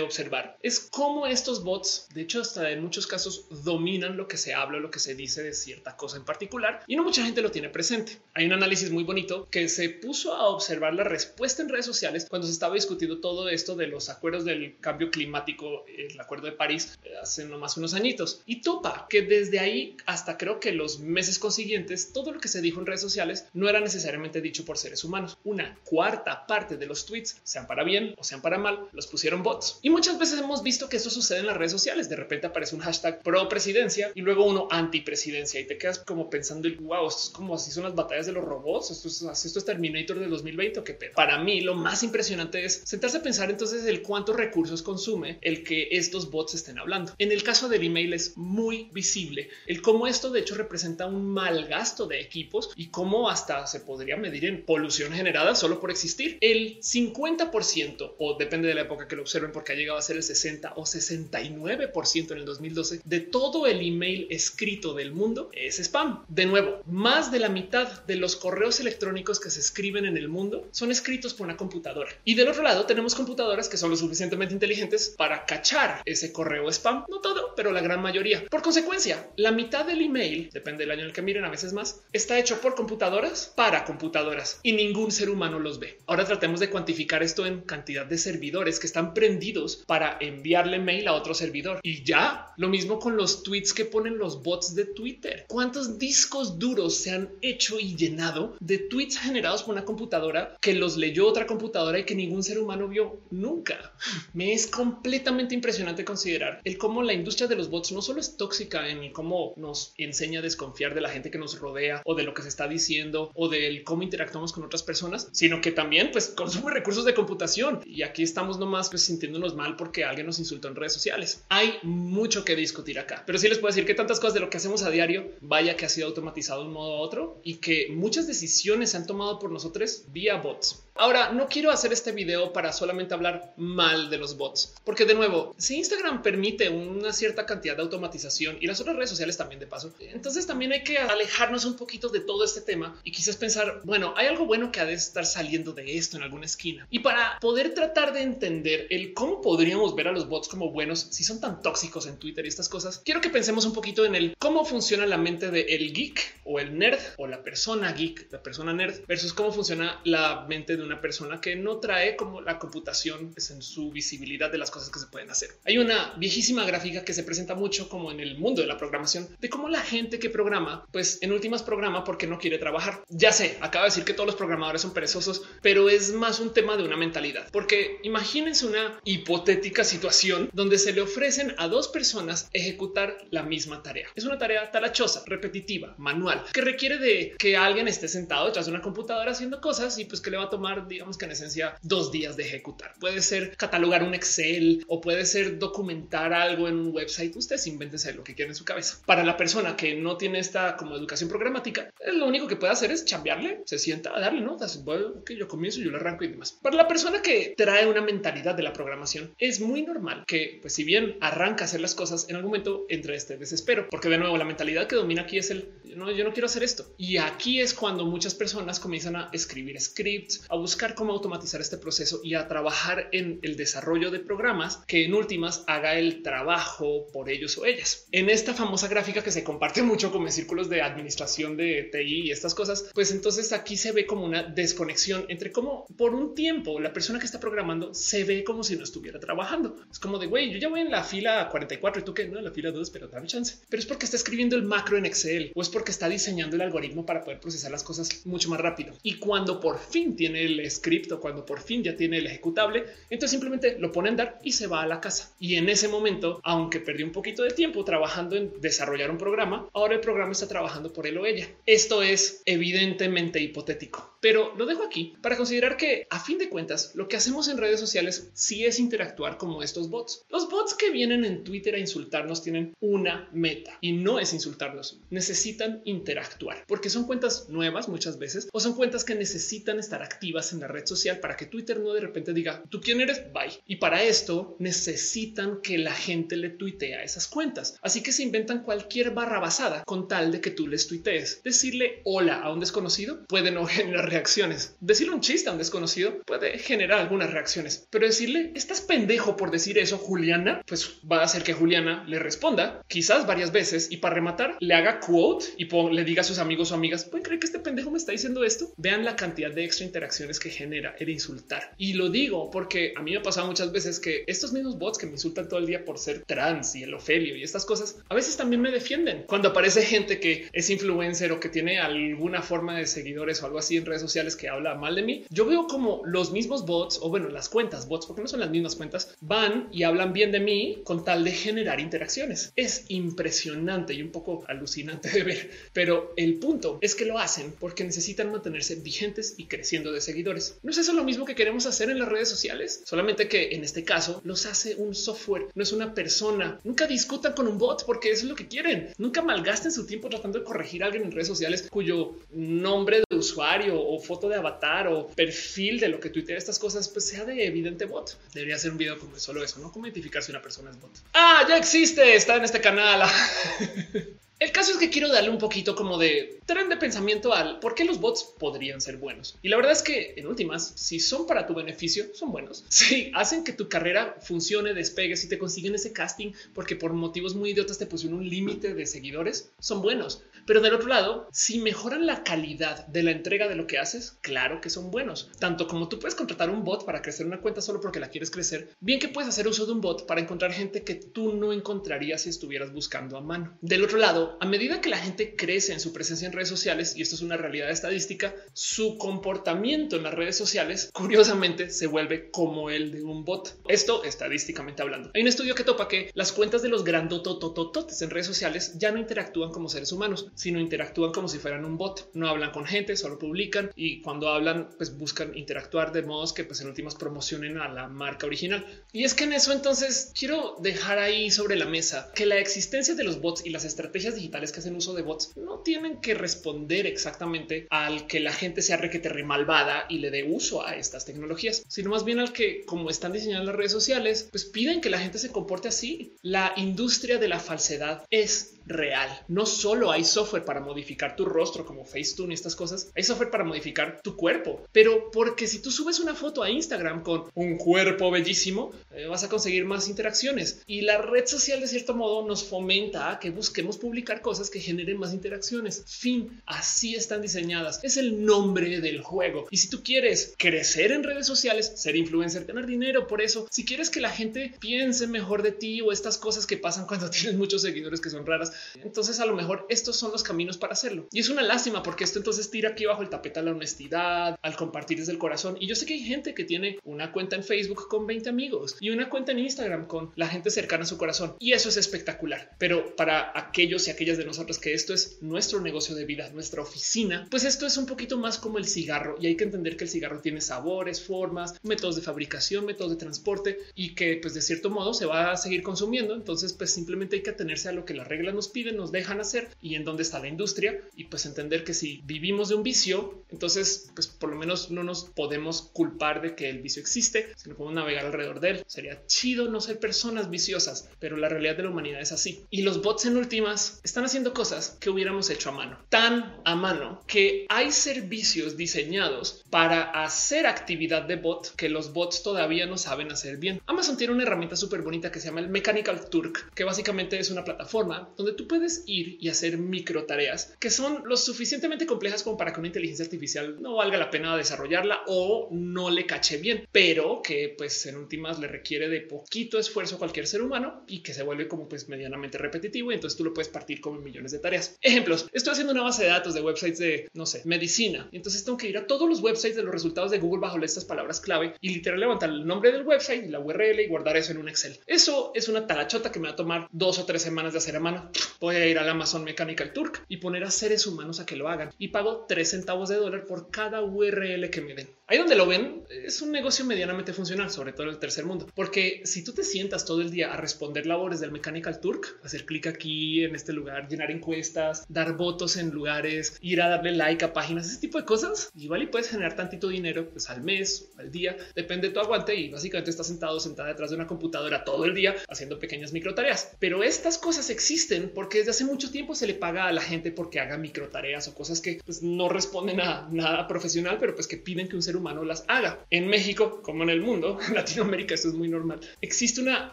observar es cómo estos bots, de hecho hasta en muchos casos, dominan lo que se habla, lo que se dice de cierta cosa en particular y no mucha gente lo tiene presente. Hay un análisis muy bonito que se puso a observar la respuesta en redes sociales cuando se estaba discutiendo todo esto de los acuerdos del cambio climático, el acuerdo de París eh, hace nomás unos añitos y topa que desde ahí hasta creo que los meses consiguientes todo lo que se dijo en redes sociales no era necesariamente dicho por seres humanos. Una cuarta parte de los tweets, sean para bien o sean para mal, los pusieron bots. Y muchas veces hemos visto que esto sucede en las redes sociales. De repente aparece un hashtag pro presidencia y luego uno anti presidencia y te quedas como pensando el wow, esto es como así son las batallas de los robots. Esto es, esto es Terminator de 2020 o qué pedo. Para mí, lo más impresionante es sentarse a pensar entonces el cuántos recursos consume el que estos bots estén hablando. En el caso del email es muy visible el cómo esto de hecho representa un mal gasto de equipos y cómo hasta se podría medir en polución generada solo por existir. El 50% o depende de la época que lo observen porque ha llegado a ser el 60 o 69% en el 2012 de todo el email escrito del mundo es spam. De nuevo, más de la mitad de los correos electrónicos que se escriben en el mundo son escritos por una computadora. Y del otro lado tenemos computadoras que son lo suficientemente inteligentes para cachar ese correo spam. No todo, pero la gran mayoría. Por consecuencia, la mitad del email, depende del año en el que miren, a veces más, está hecho por computadoras para computadoras y ningún ser humano los ve. Ahora tratemos de cuantificar esto en cantidad de servidores que están prendidos para enviarle mail a otro servidor. Y ya lo mismo con los tweets que ponen los bots de Twitter. ¿Cuántos discos duros se han hecho y llenado de tweets generados por una computadora que los leyó otra computadora y que ningún ser humano vio nunca? Me es completamente impresionante considerar el cómo la industria de los bots no solo es tóxica en cómo nos enseña a desconfiar de la gente que nos rodea o de lo que se está diciendo o del cómo interactuamos con otras personas, sino que también pues consume recursos de computación. Y aquí estamos nomás pues sintiéndonos mal porque alguien nos insultó en redes sociales. Hay mucho que discutir acá, pero sí les puedo decir que tantas cosas de lo que hacemos a diario, vaya que ha sido automatizado de un modo u otro y que muchas decisiones se han tomado por nosotros vía bots. Ahora, no quiero hacer este video para solamente hablar mal de los bots, porque de nuevo, si Instagram permite una cierta cantidad de automatización y las otras redes sociales también de paso, entonces también hay que alejarnos un poquito de todo este tema y quizás pensar, bueno, hay algo bueno que ha de estar saliendo de esto en alguna esquina. Y para poder tratar de entender el cómo podríamos ver a los bots como buenos si son tan tóxicos en Twitter y estas cosas, quiero que pensemos un poquito en el cómo funciona la mente del el geek o el nerd o la persona geek, la persona nerd versus cómo funciona la mente de una persona que no trae como la computación es en su visibilidad de las cosas que se pueden hacer. Hay una viejísima gráfica que se presenta mucho como en el mundo de la programación de cómo la gente que programa, pues en últimas programa porque no quiere trabajar. Ya sé, acaba de decir que todos los programadores son perezosos, pero es más un tema de una mentalidad, porque imagínense una hipotética situación donde se le ofrecen a dos personas ejecutar la misma tarea. Es una tarea talachosa, repetitiva, manual, que requiere de que alguien esté sentado detrás de una computadora haciendo cosas y pues que le va a tomar digamos que en esencia dos días de ejecutar. Puede ser catalogar un Excel o puede ser documentar algo en un website. Ustedes invéntense lo que quieran en su cabeza. Para la persona que no tiene esta como educación programática, lo único que puede hacer es chambearle, se sienta a darle notas. Bueno, que yo comienzo, yo le arranco y demás. Para la persona que trae una mentalidad de la programación, es muy normal que, pues, si bien arranca a hacer las cosas, en algún momento entre este desespero, porque de nuevo la mentalidad que domina aquí es el no, yo no quiero hacer esto. Y aquí es cuando muchas personas comienzan a escribir scripts, a buscar cómo automatizar este proceso y a trabajar en el desarrollo de programas que en últimas haga el trabajo por ellos o ellas. En esta famosa gráfica que se comparte (laughs) mucho como en círculos de administración de TI y estas cosas, pues entonces aquí se ve como una desconexión entre cómo por un tiempo la persona que está programando se ve como si no estuviera trabajando. Es como de güey, yo ya voy en la fila 44 y tú que no la fila 2, pero dame chance. Pero es porque está escribiendo el macro en Excel o es porque está diseñando el algoritmo para poder procesar las cosas mucho más rápido. Y cuando por fin tiene el script o cuando por fin ya tiene el ejecutable, entonces simplemente lo pone en dar y se va a la casa. Y en ese momento, aunque perdió un poquito de tiempo trabajando en desarrollar un programa, ahora el programa está trabajando por él o ella. Esto es evidentemente hipotético pero lo dejo aquí para considerar que a fin de cuentas lo que hacemos en redes sociales sí es interactuar como estos bots. Los bots que vienen en Twitter a insultarnos tienen una meta y no es insultarnos. Necesitan interactuar porque son cuentas nuevas muchas veces o son cuentas que necesitan estar activas en la red social para que Twitter no de repente diga tú quién eres, bye. Y para esto necesitan que la gente le tuitee a esas cuentas. Así que se inventan cualquier barra basada con tal de que tú les tuitees. Decirle hola a un desconocido puede no (laughs) generar reacciones. Decirle un chiste a un desconocido puede generar algunas reacciones, pero decirle estás pendejo por decir eso, Juliana, pues va a hacer que Juliana le responda quizás varias veces y para rematar le haga quote y le diga a sus amigos o amigas, pueden creer que este pendejo me está diciendo esto. Vean la cantidad de extra interacciones que genera el insultar. Y lo digo porque a mí me ha pasado muchas veces que estos mismos bots que me insultan todo el día por ser trans y el ofelio y estas cosas, a veces también me defienden. Cuando aparece gente que es influencer o que tiene alguna forma de seguidores o algo así en redes sociales que habla mal de mí, yo veo como los mismos bots o bueno, las cuentas bots, porque no son las mismas cuentas, van y hablan bien de mí con tal de generar interacciones. Es impresionante y un poco alucinante de ver, pero el punto es que lo hacen porque necesitan mantenerse vigentes y creciendo de seguidores. ¿No es eso lo mismo que queremos hacer en las redes sociales? Solamente que en este caso los hace un software, no es una persona. Nunca discutan con un bot porque eso es lo que quieren. Nunca malgasten su tiempo tratando de corregir a alguien en redes sociales cuyo nombre de usuario o foto de avatar o perfil de lo que tuitea estas cosas pues sea de evidente bot. Debería ser un video como solo eso, no como identificar si una persona es bot. Ah, ya existe, está en este canal. (laughs) El caso es que quiero darle un poquito como de tren de pensamiento al por qué los bots podrían ser buenos. Y la verdad es que en últimas, si son para tu beneficio, son buenos. (laughs) Si hacen que tu carrera funcione, despegue, si te consiguen ese casting porque por motivos muy idiotas te pusieron un límite de seguidores, son buenos. Pero del otro lado, si mejoran la calidad de la entrega de lo que haces, claro que son buenos. Tanto como tú puedes contratar un bot para crecer una cuenta solo porque la quieres crecer, bien que puedes hacer uso de un bot para encontrar gente que tú no encontrarías si estuvieras buscando a mano. Del otro lado, a medida que la gente crece en su presencia en redes sociales, y esto es una realidad estadística, su comportamiento en las redes sociales, curiosamente, se vuelve como el de un bot. Esto estadísticamente hablando. Hay un estudio que topa que las cuentas de los grandototototes en redes sociales ya no interactúan como seres humanos sino interactúan como si fueran un bot. No hablan con gente, solo publican y cuando hablan, pues buscan interactuar de modos que pues en últimas promocionen a la marca original. Y es que en eso entonces quiero dejar ahí sobre la mesa que la existencia de los bots y las estrategias digitales que hacen uso de bots no tienen que responder exactamente al que la gente sea requete malvada y le dé uso a estas tecnologías, sino más bien al que como están diseñadas las redes sociales, pues piden que la gente se comporte así. La industria de la falsedad es real. No solo hay software para modificar tu rostro como Facetune y estas cosas, hay software para modificar tu cuerpo, pero porque si tú subes una foto a Instagram con un cuerpo bellísimo, eh, vas a conseguir más interacciones y la red social de cierto modo nos fomenta a que busquemos publicar cosas que generen más interacciones. Fin, así están diseñadas. Es el nombre del juego. Y si tú quieres crecer en redes sociales, ser influencer, tener dinero por eso, si quieres que la gente piense mejor de ti o estas cosas que pasan cuando (laughs) tienes muchos seguidores que son raras, entonces a lo mejor estos son los caminos para hacerlo. Y es una lástima porque esto entonces tira aquí bajo el tapete a la honestidad, al compartir desde el corazón. Y yo sé que hay gente que tiene una cuenta en Facebook con 20 amigos y una cuenta en Instagram con la gente cercana a su corazón. Y eso es espectacular. Pero para aquellos y aquellas de nosotros que esto es nuestro negocio de vida, nuestra oficina, pues esto es un poquito más como el cigarro y hay que entender que el cigarro tiene sabores, formas, métodos de fabricación, métodos de transporte y que pues de cierto modo se va a seguir consumiendo. Entonces pues simplemente hay que atenerse a lo que las reglas nos piden, nos dejan hacer y en dónde está la industria y pues entender que si vivimos de un vicio, entonces pues por lo menos no nos podemos culpar de que el vicio existe, sino podemos navegar alrededor de él. Sería chido no ser personas viciosas, pero la realidad de la humanidad es así. Y los bots en últimas están haciendo cosas que hubiéramos hecho a mano, tan a mano que hay servicios diseñados para hacer actividad de bot que los bots todavía no saben hacer bien. Amazon tiene una herramienta súper bonita que se llama el Mechanical Turk, que básicamente es una plataforma donde tú puedes ir y hacer micro tareas que son lo suficientemente complejas como para que una inteligencia artificial no valga la pena desarrollarla o no le cache bien, pero que pues en últimas le requiere de poquito esfuerzo cualquier ser humano y que se vuelve como pues medianamente repetitivo. Y entonces tú lo puedes partir como millones de tareas. Ejemplos. Estoy haciendo una base de datos de websites de no sé, medicina. Entonces tengo que ir a todos los websites de los resultados de Google bajo estas palabras clave y literal levantar el nombre del website y la URL y guardar eso en un Excel. Eso es una talachota que me va a tomar dos o tres semanas de hacer a mano. Voy a ir al Amazon Mechanical Turk y poner a seres humanos a que lo hagan y pago tres centavos de dólar por cada URL que me den. Ahí donde lo ven es un negocio medianamente funcional, sobre todo en el tercer mundo, porque si tú te sientas todo el día a responder labores del Mechanical Turk, hacer clic aquí en este lugar, llenar encuestas, dar votos en lugares, ir a darle like a páginas, ese tipo de cosas, igual y puedes generar tantito dinero pues al mes, al día, depende de tu aguante y básicamente estás sentado sentada detrás de una computadora todo el día haciendo pequeñas micro tareas. Pero estas cosas existen porque desde hace mucho tiempo se le paga a la gente porque haga micro tareas o cosas que pues, no responden a nada profesional, pero pues que piden que un ser humano las haga. En México, como en el mundo, (laughs) en Latinoamérica, esto es muy normal. Existe una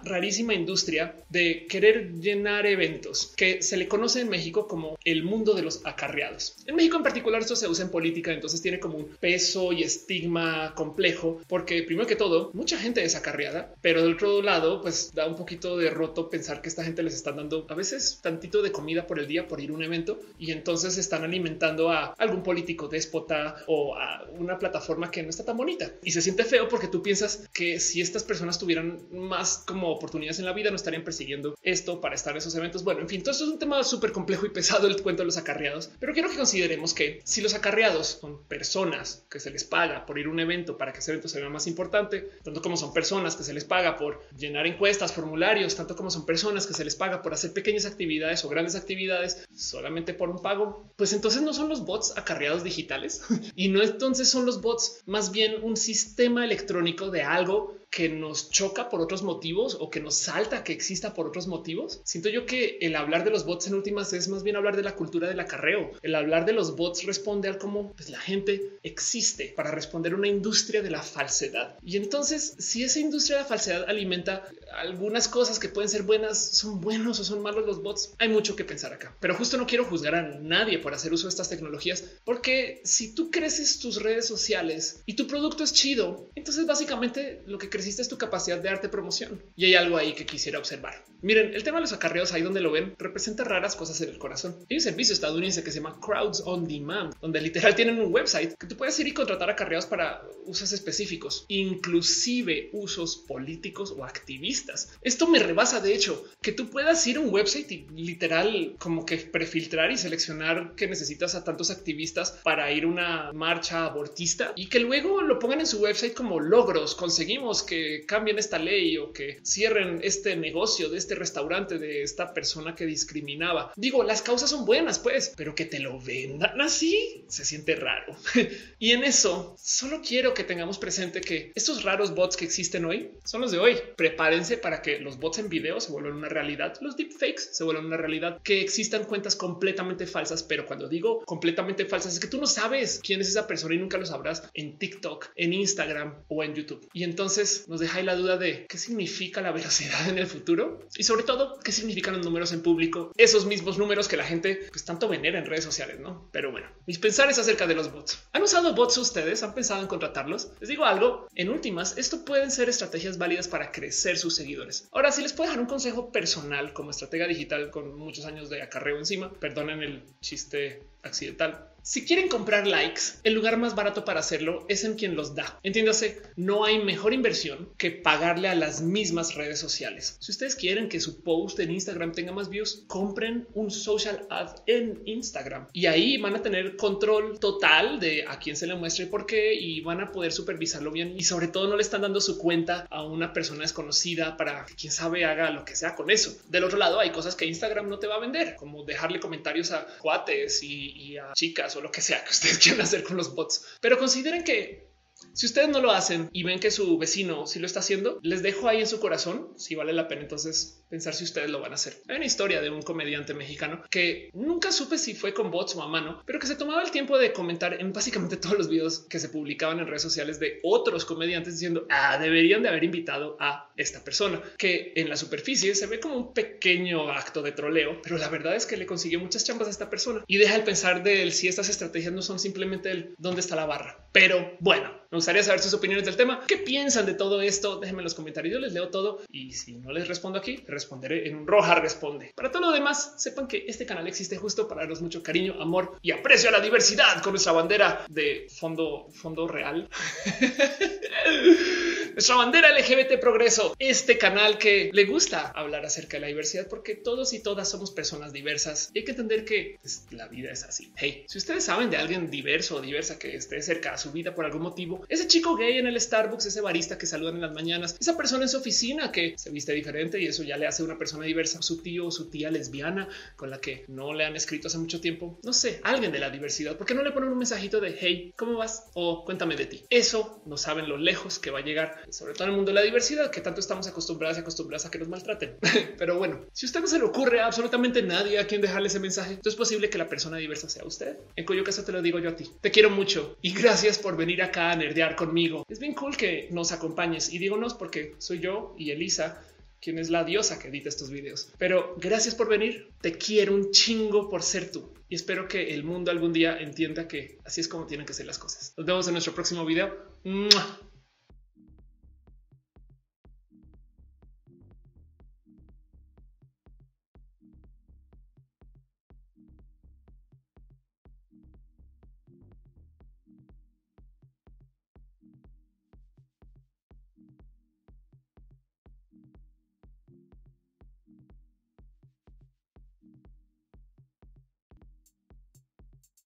rarísima industria de querer llenar eventos que se le conoce en México como el mundo de los acarreados. En México en particular esto se usa en política, entonces tiene como un peso y estigma complejo, porque primero que todo, mucha gente es acarreada, pero del otro lado, pues da un poquito de roto pensar que esta gente les está dando a veces tantito de comida por el día por ir a un evento y entonces están alimentando a algún político déspota o a una plataforma que no está tan bonita y se siente feo porque tú piensas que si estas personas tuvieran más como oportunidades en la vida no estarían persiguiendo esto para estar en esos eventos. Bueno, en fin, todo esto es un tema súper complejo y pesado el cuento de los acarreados, pero quiero que consideremos que si los acarreados son personas que se les paga por ir a un evento para que ese evento sea más importante, tanto como son personas que se les paga por llenar encuestas, formularios, tanto como son personas que se les paga por hacer pequeñas actividades o grandes actividades solamente por un pago, pues entonces no son los bots acarreados digitales (laughs) y no entonces son los bots más bien un sistema electrónico de algo que nos choca por otros motivos o que nos salta que exista por otros motivos. Siento yo que el hablar de los bots en últimas es más bien hablar de la cultura del acarreo. El hablar de los bots responde al cómo pues, la gente existe para responder a una industria de la falsedad. Y entonces, si esa industria de la falsedad alimenta algunas cosas que pueden ser buenas, son buenos o son malos los bots, hay mucho que pensar acá. Pero justo no quiero juzgar a nadie por hacer uso de estas tecnologías, porque si tú creces tus redes sociales y tu producto es chido, entonces básicamente lo que es tu capacidad de arte promoción. Y hay algo ahí que quisiera observar. Miren, el tema de los acarreos ahí donde lo ven representa raras cosas en el corazón. Hay un servicio estadounidense que se llama Crowds on Demand, donde literal (laughs) tienen un website que tú puedes ir y contratar acarreos para usos específicos, inclusive usos políticos o activistas. Esto me rebasa, de hecho, que tú puedas ir a un website y literal como que prefiltrar y seleccionar que necesitas a tantos activistas para ir a una marcha abortista y que luego lo pongan en su website como logros. Conseguimos que cambien esta ley o que cierren este negocio de este restaurante de esta persona que discriminaba. Digo, las causas son buenas, pues, pero que te lo vendan así se siente raro. (laughs) y en eso solo quiero que tengamos presente que estos raros bots que existen hoy son los de hoy. Prepárense para que los bots en video se vuelvan una realidad. Los deepfakes se vuelvan una realidad, que existan cuentas completamente falsas. Pero cuando digo completamente falsas es que tú no sabes quién es esa persona y nunca lo sabrás en TikTok, en Instagram o en YouTube. Y entonces nos deja la duda de qué significa la velocidad en el futuro sobre todo qué significan los números en público, esos mismos números que la gente pues tanto venera en redes sociales, ¿no? Pero bueno, mis pensares acerca de los bots. ¿Han usado bots ustedes? ¿Han pensado en contratarlos? Les digo algo, en últimas, esto pueden ser estrategias válidas para crecer sus seguidores. Ahora, si les puedo dejar un consejo personal como estratega digital con muchos años de acarreo encima, perdonen el chiste accidental. Si quieren comprar likes, el lugar más barato para hacerlo es en quien los da. Entiéndase, no hay mejor inversión que pagarle a las mismas redes sociales. Si ustedes quieren que su post en Instagram tenga más views, compren un social ad en Instagram y ahí van a tener control total de a quién se le muestra y por qué y van a poder supervisarlo bien y sobre todo no le están dando su cuenta a una persona desconocida para que quién sabe haga lo que sea con eso. Del otro lado hay cosas que Instagram no te va a vender, como dejarle comentarios a cuates y y a chicas o lo que sea que ustedes (laughs) quieran hacer con los bots. Pero consideren que si ustedes no lo hacen y ven que su vecino sí lo está haciendo, les dejo ahí en su corazón si vale la pena entonces pensar si ustedes lo van a hacer. Hay una historia de un comediante mexicano que nunca supe si fue con bots o a mano, pero que se tomaba el tiempo de comentar en básicamente todos los videos que se publicaban en redes sociales de otros comediantes diciendo ah, deberían de haber invitado a esta persona que en la superficie se ve como un pequeño acto de troleo, pero la verdad es que le consiguió muchas chambas a esta persona y deja el pensar de si estas estrategias no son simplemente el dónde está la barra. Pero bueno, Me gustaría saber sus opiniones del tema. ¿Qué piensan de todo esto? Déjenme en los comentarios. Yo les leo todo y si no les respondo aquí, responderé en un roja responde. Para todo lo demás, sepan que este canal existe justo para darnos mucho cariño, amor y aprecio a la diversidad con nuestra bandera de fondo, fondo real. (laughs) nuestra bandera LGBT progreso, este canal que le gusta hablar acerca de la diversidad porque todos y todas somos personas diversas y hay que entender que pues, la vida es así. Hey, si ustedes saben de alguien diverso o diversa que esté cerca a su vida por algún motivo, ese chico gay en el Starbucks, ese barista que saludan en las mañanas, esa persona en su oficina que se viste diferente y eso ya le hace una persona diversa, su tío o su tía lesbiana con la que no le han escrito hace mucho tiempo, no sé, alguien de la diversidad, ¿por qué no le ponen un mensajito de hey, ¿cómo vas? O cuéntame de ti. Eso no saben lo lejos que va a llegar sobre todo en el mundo de la diversidad, que tanto estamos acostumbrados y acostumbradas a que nos maltraten. (laughs) Pero bueno, si usted no se le ocurre a absolutamente nadie a quien dejarle ese mensaje, es posible que la persona diversa sea usted. En cuyo caso te lo digo yo a ti. Te quiero mucho y gracias por venir acá a nerdear conmigo. Es bien cool que nos acompañes y digo porque soy yo y Elisa quien es la diosa que edita estos videos. Pero gracias por venir. Te quiero un chingo por ser tú y espero que el mundo algún día entienda que así es como tienen que ser las cosas. Nos vemos en nuestro próximo video.